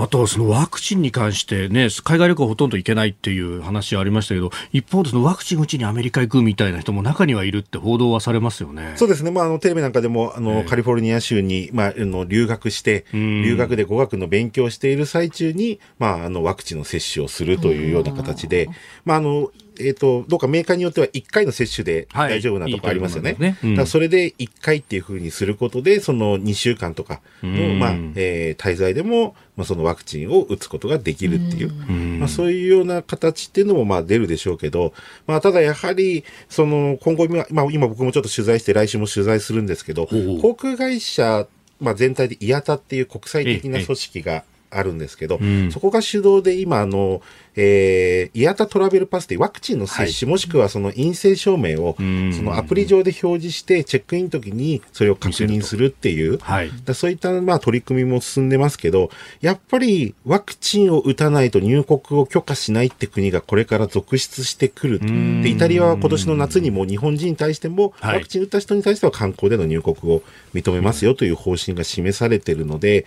あと、そのワクチンに関してね、海外旅行ほとんど行けないっていう話ありましたけど、一方でそのワクチン打ちにアメリカ行くみたいな人も中にはいるって報道はされますよね。そうですね。まあ、あの、テレビなんかでも、あの、カリフォルニア州に、まあ、あの、留学して、留学で語学の勉強をしている最中に、まあ、あの、ワクチンの接種をするというような形で、まあ、あの、えっ、ー、と、どうかメーカーによっては1回の接種で大丈夫なとこありますよね。はい、いいね。うん、それで1回っていうふうにすることで、その2週間とかの、まあ、えー、滞在でも、まあ、そのワクチンを打つことができるっていう、まあ、そういうような形っていうのも、まあ、出るでしょうけど、まあ、ただやはり、その、今後、まあ、今僕もちょっと取材して、来週も取材するんですけど、航空会社、まあ、全体で IATA っていう国際的な組織があるんですけど、そこが主導で今、あの、えー、イヤタトラベルパスでワクチンの接種、はい、もしくはその陰性証明を、そのアプリ上で表示して、チェックインの時にそれを確認するっていう、はい、だそういったまあ取り組みも進んでますけど、やっぱりワクチンを打たないと入国を許可しないって国がこれから続出してくる。で、イタリアは今年の夏にも日本人に対しても、ワクチン打った人に対しては観光での入国を認めますよという方針が示されているので、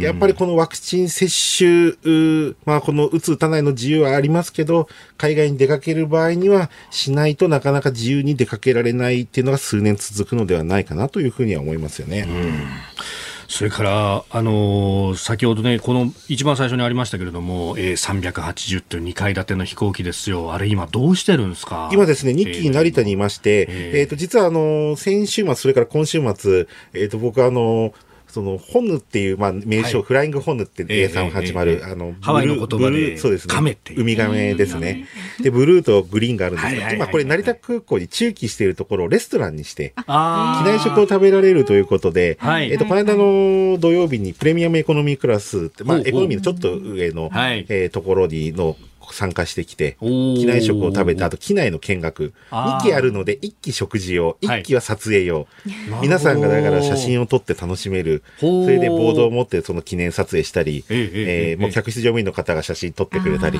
やっぱりこのワクチン接種、まあこの打つ打たないの自由はありますけど、海外に出かける場合にはしないとなかなか自由に出かけられないっていうのが数年続くのではないかなというふうには思いますよね。うんそれから、あのー、先ほどね、この一番最初にありましたけれども、えー、380という2階建ての飛行機ですよ。あれ今どうしてるんですか？今ですね、2機成田にいまして、えー、えーと実はあのー、先週末、それから今週末、えっ、ー、と、僕はあのーその、ホヌっていう、まあ、名称、はい、フライングホヌって A さん始まる、えー、あの、ハワイの言葉で、そうですね。亀っていう。ウミガメですね。で、ブルーとグリーンがあるんですけど、今これ成田空港に駐機しているところをレストランにして、機内食を食べられるということで、はい、えっ、と、この間の土曜日にプレミアムエコノミークラスって、まあ、エコノミーのちょっと上の、はい、えー、ところにの、参加してきて、機内食を食べた後、機内の見学。2機あるので、1機食事用、1機は撮影用。はい、皆さんがだから写真を撮って楽しめる。それでボードを持ってその記念撮影したり、えー、もう客室乗務員の方が写真撮ってくれたり、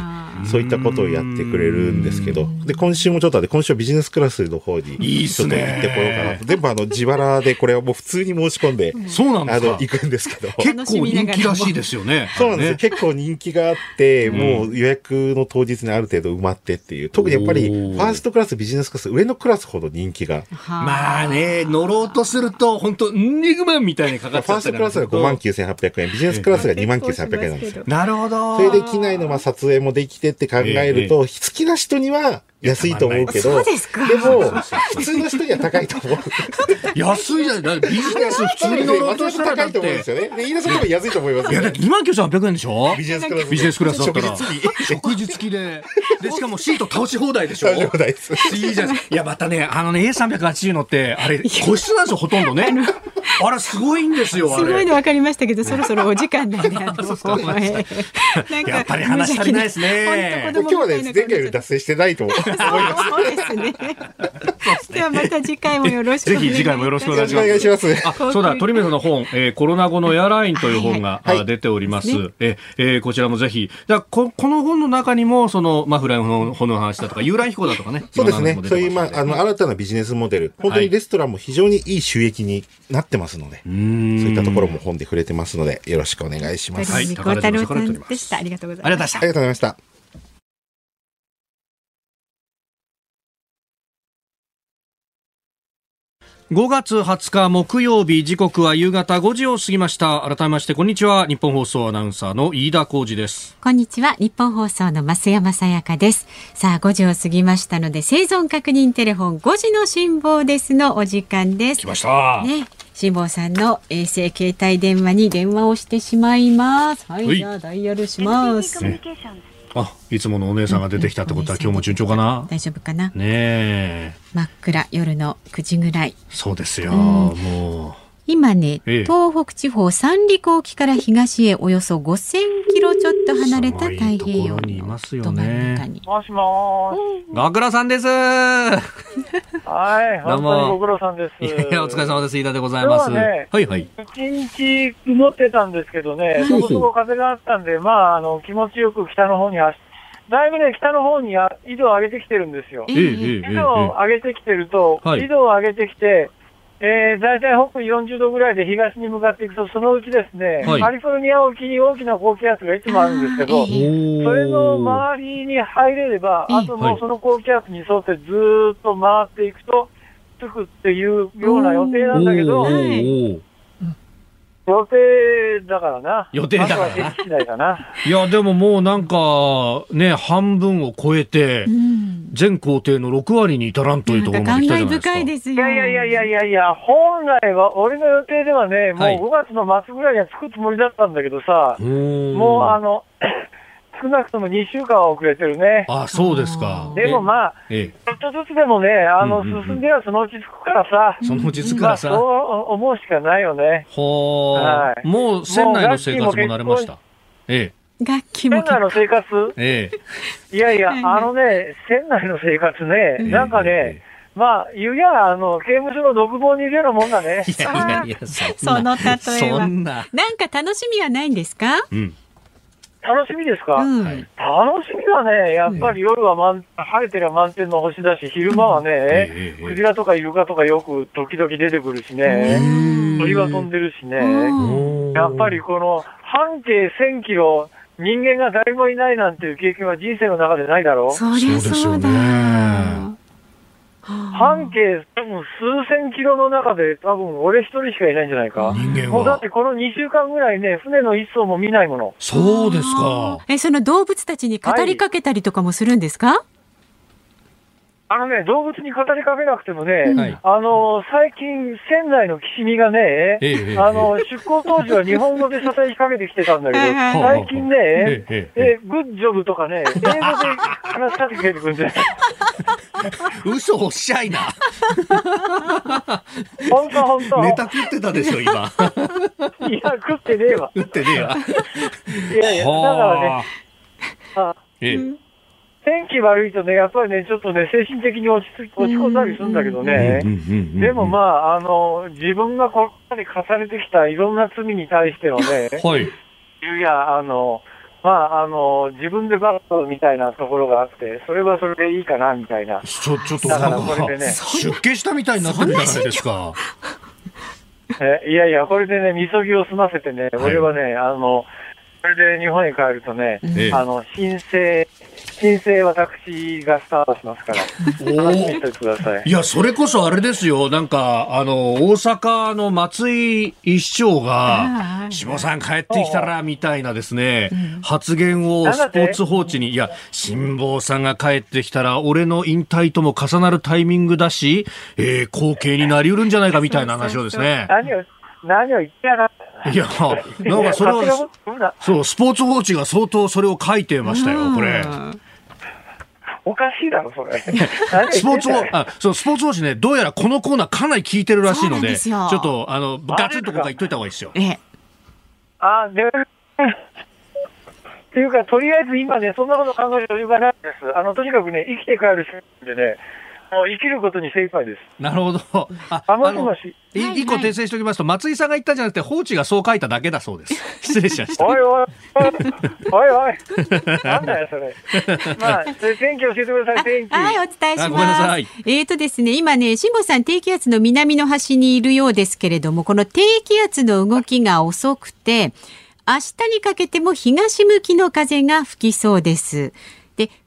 そういったことをやってくれるんですけど、で、今週もちょっとで、今週はビジネスクラスの方に、ちょっと行ってこようかなと。全部あの、自腹でこれはもう普通に申し込んで、そうなんですかあの、行くんですけど。結構人気らしいですよね。そうなんですよ。結構人気があって、もう予約のの当日にある程度埋まってっていう。特にやっぱり、ファーストクラス、ビジネスクラス、上のクラスほど人気が。まあね、乗ろうとすると、本当ニグマンみたいにかかってファーストクラスが5万9800円、ビジネスクラスが2万9800円なんですよ。なるほど。それで機内のまあ撮影もできてって考えると、好きな人には、安いと思うけど、でも、普通の人には高いと思う。安いじゃない、ビジネス普通に乗ろうとしたら高いと思うんですよね。で、飯田さんとか安いと思いますいや、だって2万9800円でしょ？ビジネスクラス。ビジネスクラスだったら。食事付きで。で、しかもシート倒し放題でしょ？倒し放題です。いいじゃん。いや、またね、あのね、A380 のって、あれ、個室なんですよ、ほとんどね。あれ、すごいんですよ、すごいの分かりましたけど、そろそろお時間なんで、やっぱり話足りないですね。今日はね、前回より脱線してないと思います。ですね。ではまた次回もよろしくお願いします。ぜひ次回もよろしくお願いします。あ、そうだ、鳥海さんの本、えー、コロナ後のエアラインという本が、はいはい、出ております。ね、ええー、こちらもぜひ。だここの本の中にも、その、マフライの本の話だとか、遊覧飛行だとかね。そうですね。そういう、まあ、あの、新たなビジネスモデル。本当にレストランも非常にいい収益になってますので、はい、そういったところも本で触れてますので、よろしくお願いします。はい、高田さんでした。ありがとうございました。ありがとうございました。5月20日木曜日時刻は夕方5時を過ぎました。改めましてこんにちは。日本放送アナウンサーの飯田浩二です。こんにちは。日本放送の増山さやかです。さあ5時を過ぎましたので生存確認テレフォン5時の辛抱ですのお時間です。来ました。ね。辛坊さんの衛星携帯電話に電話をしてしまいます。はい、じゃあダイヤルします、ねあ、いつものお姉さんが出てきたってことは、今日も順調かな？大丈夫かな？ね真っ暗、夜の9時ぐらい。そうですよ、もう。今ね、ええ、東北地方三陸沖から東へおよそ5000キロちょっと離れた太平洋にいますよね。もしもご苦労さんです。はい、本当にご苦労さんです。いや、お疲れ様です。飯田でございます。ね、はいはい。一日曇ってたんですけどね、そこそこ風があったんで、まあ、あの、気持ちよく北の方に走だいぶね、北の方に緯度を上げてきてるんですよ。緯度を上げてきてると、緯度を上げてきて、えー、大体北緯40度ぐらいで東に向かっていくと、そのうちですね、はい、カリフォルニア沖に大きな高気圧がいつもあるんですけど、それの周りに入れれば、あともうその高気圧に沿ってずっと回っていくと、つくっていうような予定なんだけど、予定だからな。予定だからな。いや、でももうなんか、ね、半分を超えて、全工程の6割に至らんというところまで来たじゃないですか。深いですよ。いやいやいやいやいやいや、本来は、俺の予定ではね、もう5月の末ぐらいには着くつもりだったんだけどさ、もうあの、少なくとも2週間は遅れてるね。あそうですか。でもまあ、ちょっとずつでもね、あの、進んではそのうち着くからさ。そのうち着くからさ。そう思うしかないよね。ほはい。もう船内の生活も慣れました。ええ。楽器も。船内の生活？ええ。いやいや、あのね、船内の生活ね、なんかね、まあ、言うや、あの、刑務所の独房にいるようなもんだね。いやいやいや、その例えは。そんな。なんか楽しみはないんですか？うん。楽しみですか、うん、楽しみはね、やっぱり夜は満、晴れてりゃ満天の星だし、昼間はね、クジラとかイルカとかよく時々出てくるしね、鳥は飛んでるしね、やっぱりこの半径1000キロ、人間が誰もいないなんていう経験は人生の中でないだろうそうですよね。半径多分数千キロの中で多分俺一人しかいないんじゃないか。人間は。もうだってこの2週間ぐらいね、船の一層も見ないもの。そうですか。え、その動物たちに語りかけたりとかもするんですか、はいあのね、動物に語りかけなくてもね、はい、あの、最近、仙台のきしみがね、えあの、出港当時は日本語で支えかけてきてたんだけど、最近ね、ええグッジョブとかね、英語で話しかけてくるんで。嘘おっしゃいな。本当本当。ネタ食ってたでしょ、今。いや、食ってねえわ。食ってねえわ。いやいや、だからね、あ、ええ天気悪いとね、やっぱりね、ちょっとね、精神的に落ち落ち込んだりするんだけどね、でもまあ、あの、自分がここまで重ねてきたいろんな罪に対してのね、はい。いや、あの、まあ、あの、自分でバットみたいなところがあって、それはそれでいいかな、みたいな。ちょ、ちょっと、だからこれでね。出家したみたいになってるじゃないですか。えいやいや、これでね、みそぎを済ませてね、俺はね、あの、それで日本に帰るとね、あの、申請、申請私がスタートしますから、楽しみにしてください。いや、それこそあれですよ、なんか、あの、大阪の松井一長が、下さん帰ってきたら、みたいなですね、発言をスポーツ報知に、いや、辛坊さんが帰ってきたら、俺の引退とも重なるタイミングだし、えー、後継になりうるんじゃないかみたいな話をですね。何を、何を言ってやがったいや、なんかそれは、そう、スポーツ報知が相当それを書いてましたよ、これ。おかしいだろ、それ。スポーツあ、そう、スポーツ報知ね、どうやらこのコーナーかなり聞いてるらしいので、ちょっと、あの、ガツンとここ言っといた方がいいですよ。ええ。あ、で、っていうか、とりあえず今ね、そんなこと考える余裕がないです。あの、とにかくね、生きて帰るしでね、生きることに精一杯です。なるほど。あ、あもしもし。一個訂正しておきますと、松井さんが言ったんじゃなくて、放置がそう書いただけだそうです。失礼しました。おいおい、おいおい、なんだよ、それ。まあ、天気教えてください、天気。はい、お伝えします。ごめんなさい。えっ、ー、とですね、今ね、辛坊さん、低気圧の南の端にいるようですけれども、この低気圧の動きが遅くて、明日にかけても東向きの風が吹きそうです。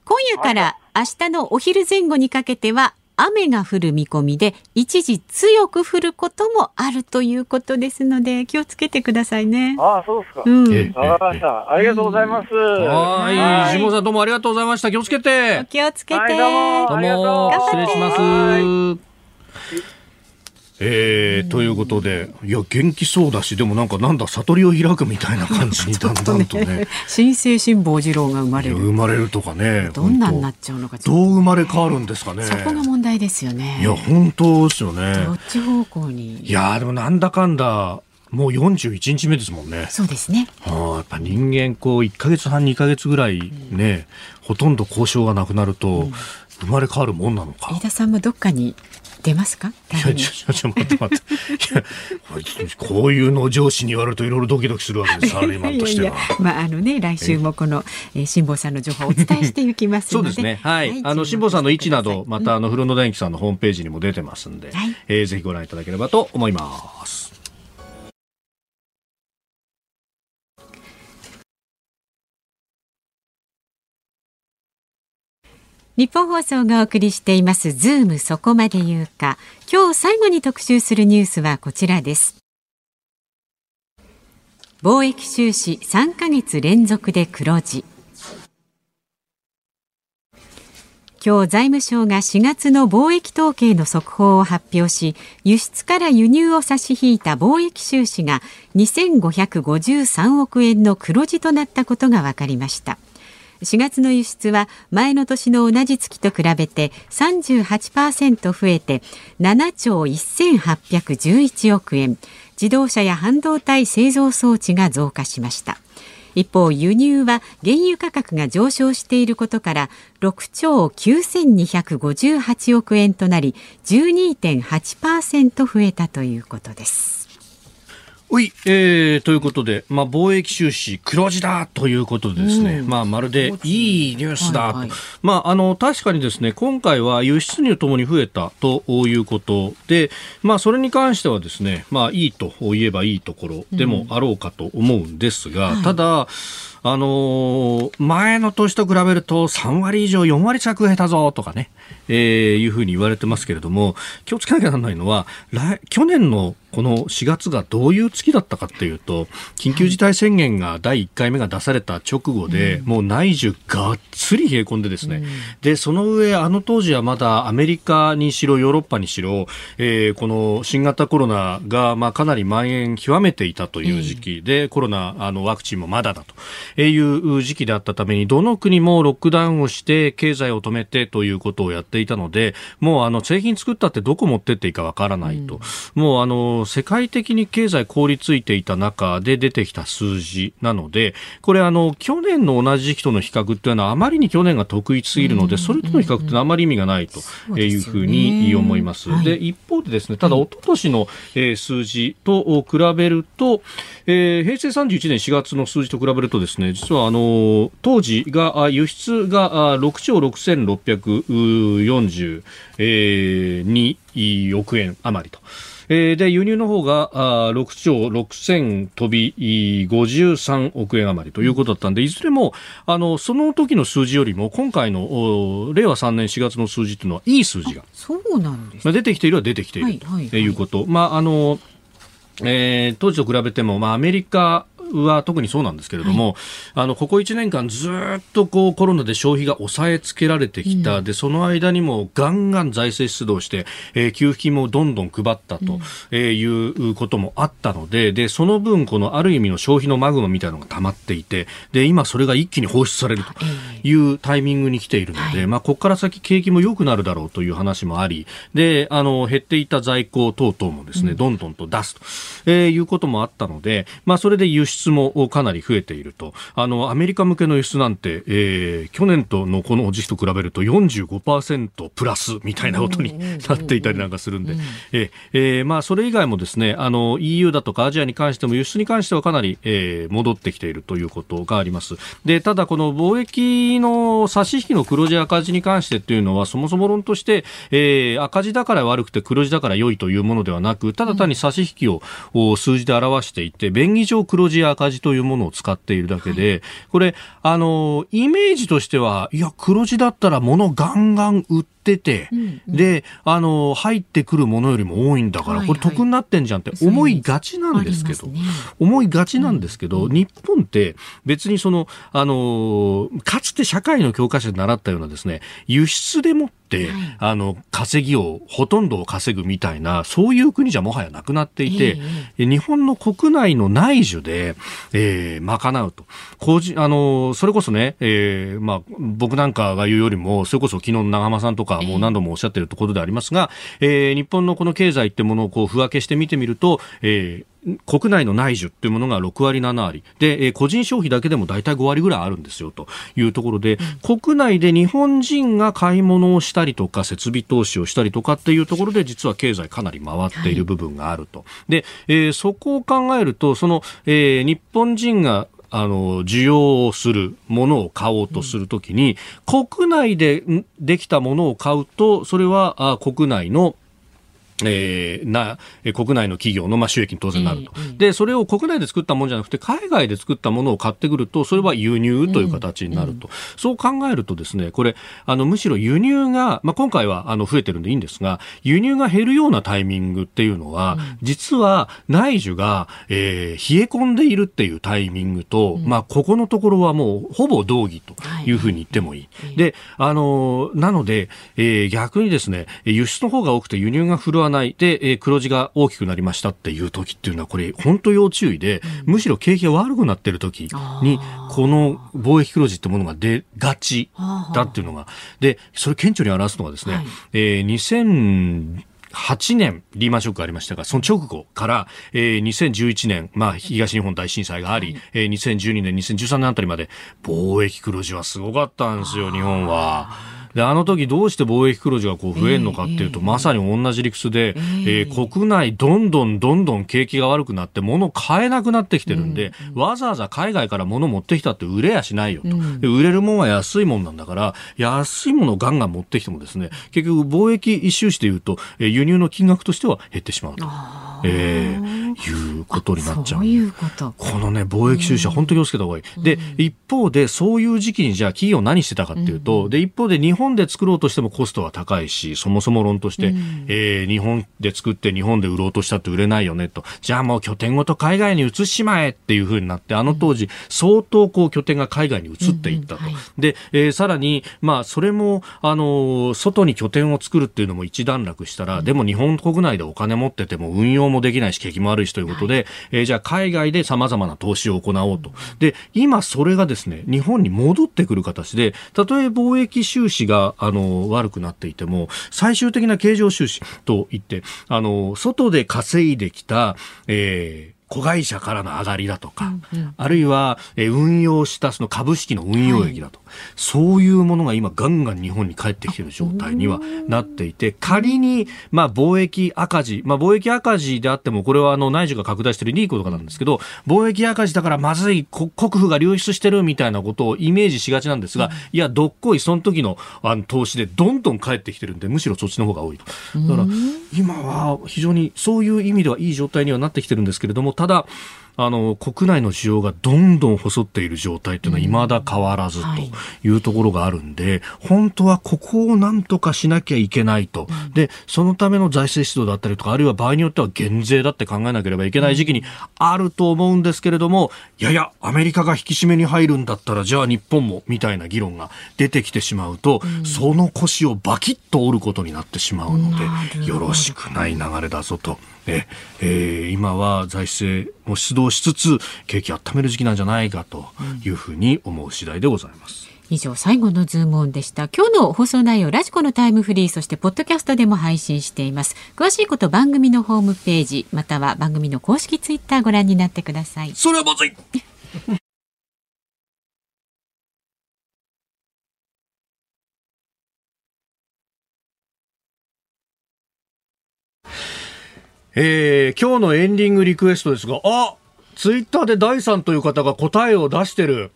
で、今夜から明日のお昼前後にかけては雨が降る見込みで一時強く降ることもあるということですので気をつけてくださいね。ああ、そうですか。うん。わかりました。ありがとうございます。はい。下さんどうもありがとうございました。気をつけて。お気をつけて。はい、どうも。どうも失礼します。えー、ということで、いや、元気そうだし、でもなんか、なんだ、悟りを開くみたいな感じにだんだんとね。ね 新生辛坊治郎が生まれる。生まれるとかね。どんなになっちゃうのか。どう生まれ変わるんですかね。そこが問題ですよね。いや、本当ですよね。どっち方向に。いや、でもなんだかんだ、もう41日目ですもんね。そうですね。はあ、やっぱ人間こう1か月半2か月ぐらいね、うん、ほとんど交渉がなくなると、うん、生まれ変わるもんなのか。飯田さんもどっかに出ますか？いや、ちょ、ちょ、待って待って。こういうのを上司に言われるといろいろドキドキするわけです、サラリーマンとしては。まあ、あのね、来週もこの、えー、辛坊さんの情報をお伝えしていきますそうですね。はい。はい、あの、辛坊さんの位置など、また、あの、フロント電機さんのホームページにも出てますんで、はい、えー、ぜひご覧いただければと思います。日本放送がお送りしていますズームそこまで言うか。今日最後に特集するニュースはこちらです。貿易収支3ヶ月連続で黒字。今日財務省が4月の貿易統計の速報を発表し輸出から輸入を差し引いた貿易収支が2553億円の黒字となったことが分かりました。4月の輸出は前の年の同じ月と比べて38%増えて7兆1811億円。自動車や半導体製造装置が増加しました。一方輸入は原油価格が上昇していることから6兆9258億円となり12.8%増えたということです。はい、えー、ということで、まあ、貿易収支黒字だということでですね、うん、まあ、まるでいいニュースだと、はいはい、まあ、あの確かにですね今回は輸出入ともに増えたということで、まあ、それに関してはですね、まあ、いいと言えばいいところでもあろうかと思うんですが、うんはい、ただあのー、前の年と比べると3割以上、4割着減たぞとかね、えー、いうふうに言われてますけれども、気をつけなきゃならないのは、来去年のこの4月がどういう月だったかっていうと、緊急事態宣言が第1回目が出された直後で、もう内需がっつり冷え込んでですね、で、その上、あの当時はまだアメリカにしろ、ヨーロッパにしろ、えー、この新型コロナが、まあ、かなり蔓延極めていたという時期。で、コロナ、あの、ワクチンもまだだという時期であったために、どの国もロックダウンをして、経済を止めてということをやっていたので、もう、あの、製品作ったってどこ持ってっていいかわからないと。もう、あの、世界的に経済凍りついていた中で出てきた数字なので、これあの、去年の同じ時期との比較っていうのはあまりに去年が特異すぎるので、それとの比較ってあまり意味がないというふうに思います。で、一方でですね、ただ一昨年の、え数字と比べると、えー、平成31年4月の数字と比べるとですね、実はあの、当時が、輸出が6兆6642億円余りと。えー、で、輸入の方があ6兆6000飛び53億円余りということだったんで、いずれも、あの、その時の数字よりも、今回の令和3年4月の数字というのは、いい数字が。そうなんです、まあ、出てきているは出てきているということ。まあ、あの、えー、当時と比べても、まあ、アメリカは特にそうなんですけれども、はい、あのここ1年間ずっとこうコロナで消費が抑えつけられてきた、うん、でその間にもガンガン財政出動して、えー、給付金もどんどん配ったと、うん、いうこともあったのででその分このある意味の消費のマグマみたいなのが溜まっていてで今それが一気に放出されるとい。うタイミングに来ているので、はい、まあ、ここから先景気も良くなるだろうという話もありであの減っていた在庫等々もですね、うん、どんどんと出すと、えー、いうこともあったので、まあ、それで輸出出もかなり増えていると。あのアメリカ向けの輸出なんて、えー、去年とのこの時期と比べると45%プラスみたいなことになっていたりなんかするんで、えー、まあ、それ以外もですねあの EU だとかアジアに関しても輸出に関してはかなり、えー、戻ってきているということがあります。でただこの貿易の差し引きの黒字赤字に関してっていうのはそもそも論として、えー、赤字だから悪くて黒字だから良いというものではなくただ単に差し引きを数字で表していて便宜上黒字や赤字というものを使っているだけで、これあのイメージとしてはいや黒字だったら物ガンガン売ってってで、あの、入ってくるものよりも多いんだから、これ得になってんじゃんって思いがちなんですけど、ね、思いがちなんですけど、うん、日本って別にその、あの、かつて社会の教科書で習ったようなですね、輸出でもって、はい、あの、稼ぎを、ほとんどを稼ぐみたいな、そういう国じゃもはやなくなっていて、えー、日本の国内の内需で、えー、賄うと。工事、あの、それこそね、えー、まあ、僕なんかが言うよりも、それこそ昨日の長浜さんとかかもう何度もおっしゃっているところでありますが、えー、日本のこの経済ってものをこう、ふ分けして見てみると、えー国内の内需っていうものが6割、7割。で、えー、個人消費だけでも大体5割ぐらいあるんですよというところで、うん、国内で日本人が買い物をしたりとか、設備投資をしたりとかっていうところで、実は経済かなり回っている部分があると。はい、で、えー、そこを考えると、その、えー、日本人があの、需要をするものを買おうとするときに、国内でできたものを買うと、それはあ国内のえー、な、国内の企業の、まあ、収益に当然なると、で、それを国内で作ったものじゃなくて、海外で作ったものを買ってくると、それは輸入という形になると。そう考えるとですね、これ、あの、むしろ輸入が、まあ、今回は、あの、増えてるんでいいんですが、輸入が減るようなタイミングっていうのは、実は内需が、えー、冷え込んでいるっていうタイミングと、まあ、ここのところはもう、ほぼ同義とい。うふうに言ってもいい。で、あの、なので、えー、逆にですね、輸出の方が多くて輸入が振るわない。で、えー、黒字が大きくなりましたっていう時っていうのはこれ本当要注意で、うん、むしろ景気が悪くなってる時にこの貿易黒字ってものが出がちだっていうのが。でそれ顕著に表すのがですね、はい、えー、2000 8年リーマンショックがありましたが、その直後から、えー、2011年、まあ、東日本大震災があり、えー、2012年、2013年あたりまで、貿易黒字はすごかったんですよ、日本は。であの時どうして貿易黒字がこう増えるのかっていうと、まさに同じ理屈で、えー、国内どんどんどんどん景気が悪くなって物買えなくなってきてるんで、わざわざ海外から物持ってきたって売れやしないよと、で売れるもんは安いもんなんだから安いものをガンガン持ってきてもですね結局貿易一周していうと輸入の金額としては減ってしまうと。えー、いうことになっちゃう。そういうこと。このね、貿易収支は本当に気をつけた方がいい。で、一方で、そういう時期にじゃあ企業何してたかっていうと、で、一方で日本で作ろうとしてもコストは高いし、そもそも論として、えー、日本で作って日本で売ろうとしたって売れないよねと。じゃあもう拠点ごと海外に移しまえっていうふうになって、あの当時、相当こう拠点が海外に移っていったと。で、えー、さらに、まあ、それも、あの、外に拠点を作るっていうのも一段落したら、でも日本国内でお金持ってても運用もできないし、景気も悪いしということで、はい、えー、じゃあ海外で様々な投資を行おうと。で、今それがですね、日本に戻ってくる形で、たとえ貿易収支が、あの、悪くなっていても、最終的な経常収支といって、あの、外で稼いできた、えー、子会社からの上がりだとか、うんうん、あるいは、え運用したその株式の運用益だと、はい、そういうものが今ガンガン日本に帰ってきている状態にはなっていて、仮に、まあ、貿易赤字、まあ、貿易赤字であっても、これはあの内需が拡大しているリークとかなんですけど、貿易赤字だからまずい、国府が流出してるみたいなことをイメージしがちなんですが、うん、いや、どっこいその時のあの投資でどんどん帰ってきてるんで、むしろそっちの方が多いと。だから、今は非常にそういう意味ではいい状態にはなってきてるんですけれども、ただ、あの国内の需要がどんどん細っている状態というのは未だ変わらずとい。うところがあるんで、本当はここをなんとかしなきゃいけないと、でそのための財政出動だったりとかあるいは場合によっては減税だって考えなければいけない時期にあると思うんですけれども、いやいやアメリカが引き締めに入るんだったらじゃあ日本もみたいな議論が出てきてしまうと、その腰をバキッと折ることになってしまうので、よろしくない流れだぞと。ええー、今は財政も出動しつつ景気温める時期なんじゃないかというふうに思う次第でございます。以上最後のズームオンでした。今日の放送内容ラジコのタイムフリーそしてポッドキャストでも配信しています。詳しいこと番組のホームページまたは番組の公式ツイッターご覧になってください。それはまずいえー、今日のエンディングリクエストですが、あツイッターで第3という方が答えを出してる。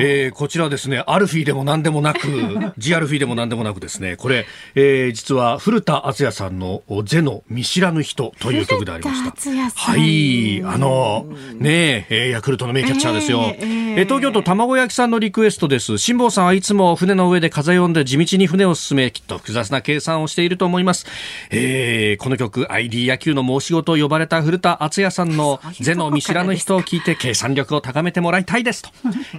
えー、こちらですね、アルフィーでも何でもなく、ジアルフィーでも何でもなくですね、これ、えー、実は古田敦也さんのゼの見知らぬ人という曲でありました。はい、あの、ねえ、ヤクルトの名キャッチャーですよ。えー、えー、東京都卵焼きさんのリクエストです。辛坊さんはいつも船の上で風読んで地道に船を進め、きっと複雑な計算をしていると思います。えー、この曲、ID 野球の申し子と呼ばれた古田敦也さんの ゼの見知らぬ人を聞いて計算力を高めてもらいたいですと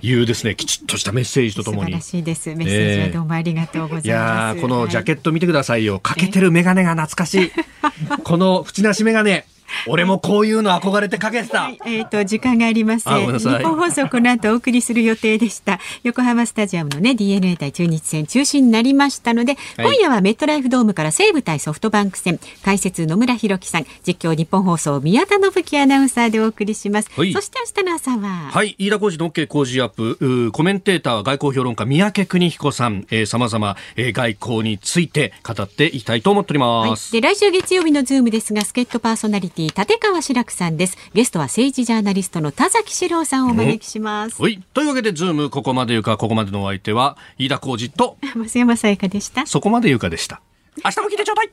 いうですねきちっとしたメッセージとともに。素晴らしいです。メッセージはどうもありがとうございます、えー、いやこのジャケット見てくださいよ。かけてる眼鏡が懐かしい。この縁なし眼鏡俺もこういうの憧れてかけてた。えっ、ー、と時間がありません。日本放送この後お送りする予定でした。横浜スタジアムのね DNA 対中日戦中止になりましたので、はい、今夜はメットライフドームから西武対ソフトバンク戦。解説野村弘樹さん、実況日本放送宮田信樹アナウンサーでお送りします。はい、そして明日の朝は。はい。飯田浩司の OK Cozy up。コメンテーターは外交評論家三宅邦彦さん、えー、様々、えー、外交について語っていきたいと思っております。はい、で来週月曜日のズームですが助っ人パーソナリティ立川志らくさんです。ゲストは政治ジャーナリストの田崎史郎さんをお招きします、はい、というわけでズームそこまで言うかここまでのお相手は飯田浩司と 増山さやかでした。そこまで言うかでした。明日も聞いてちょうだい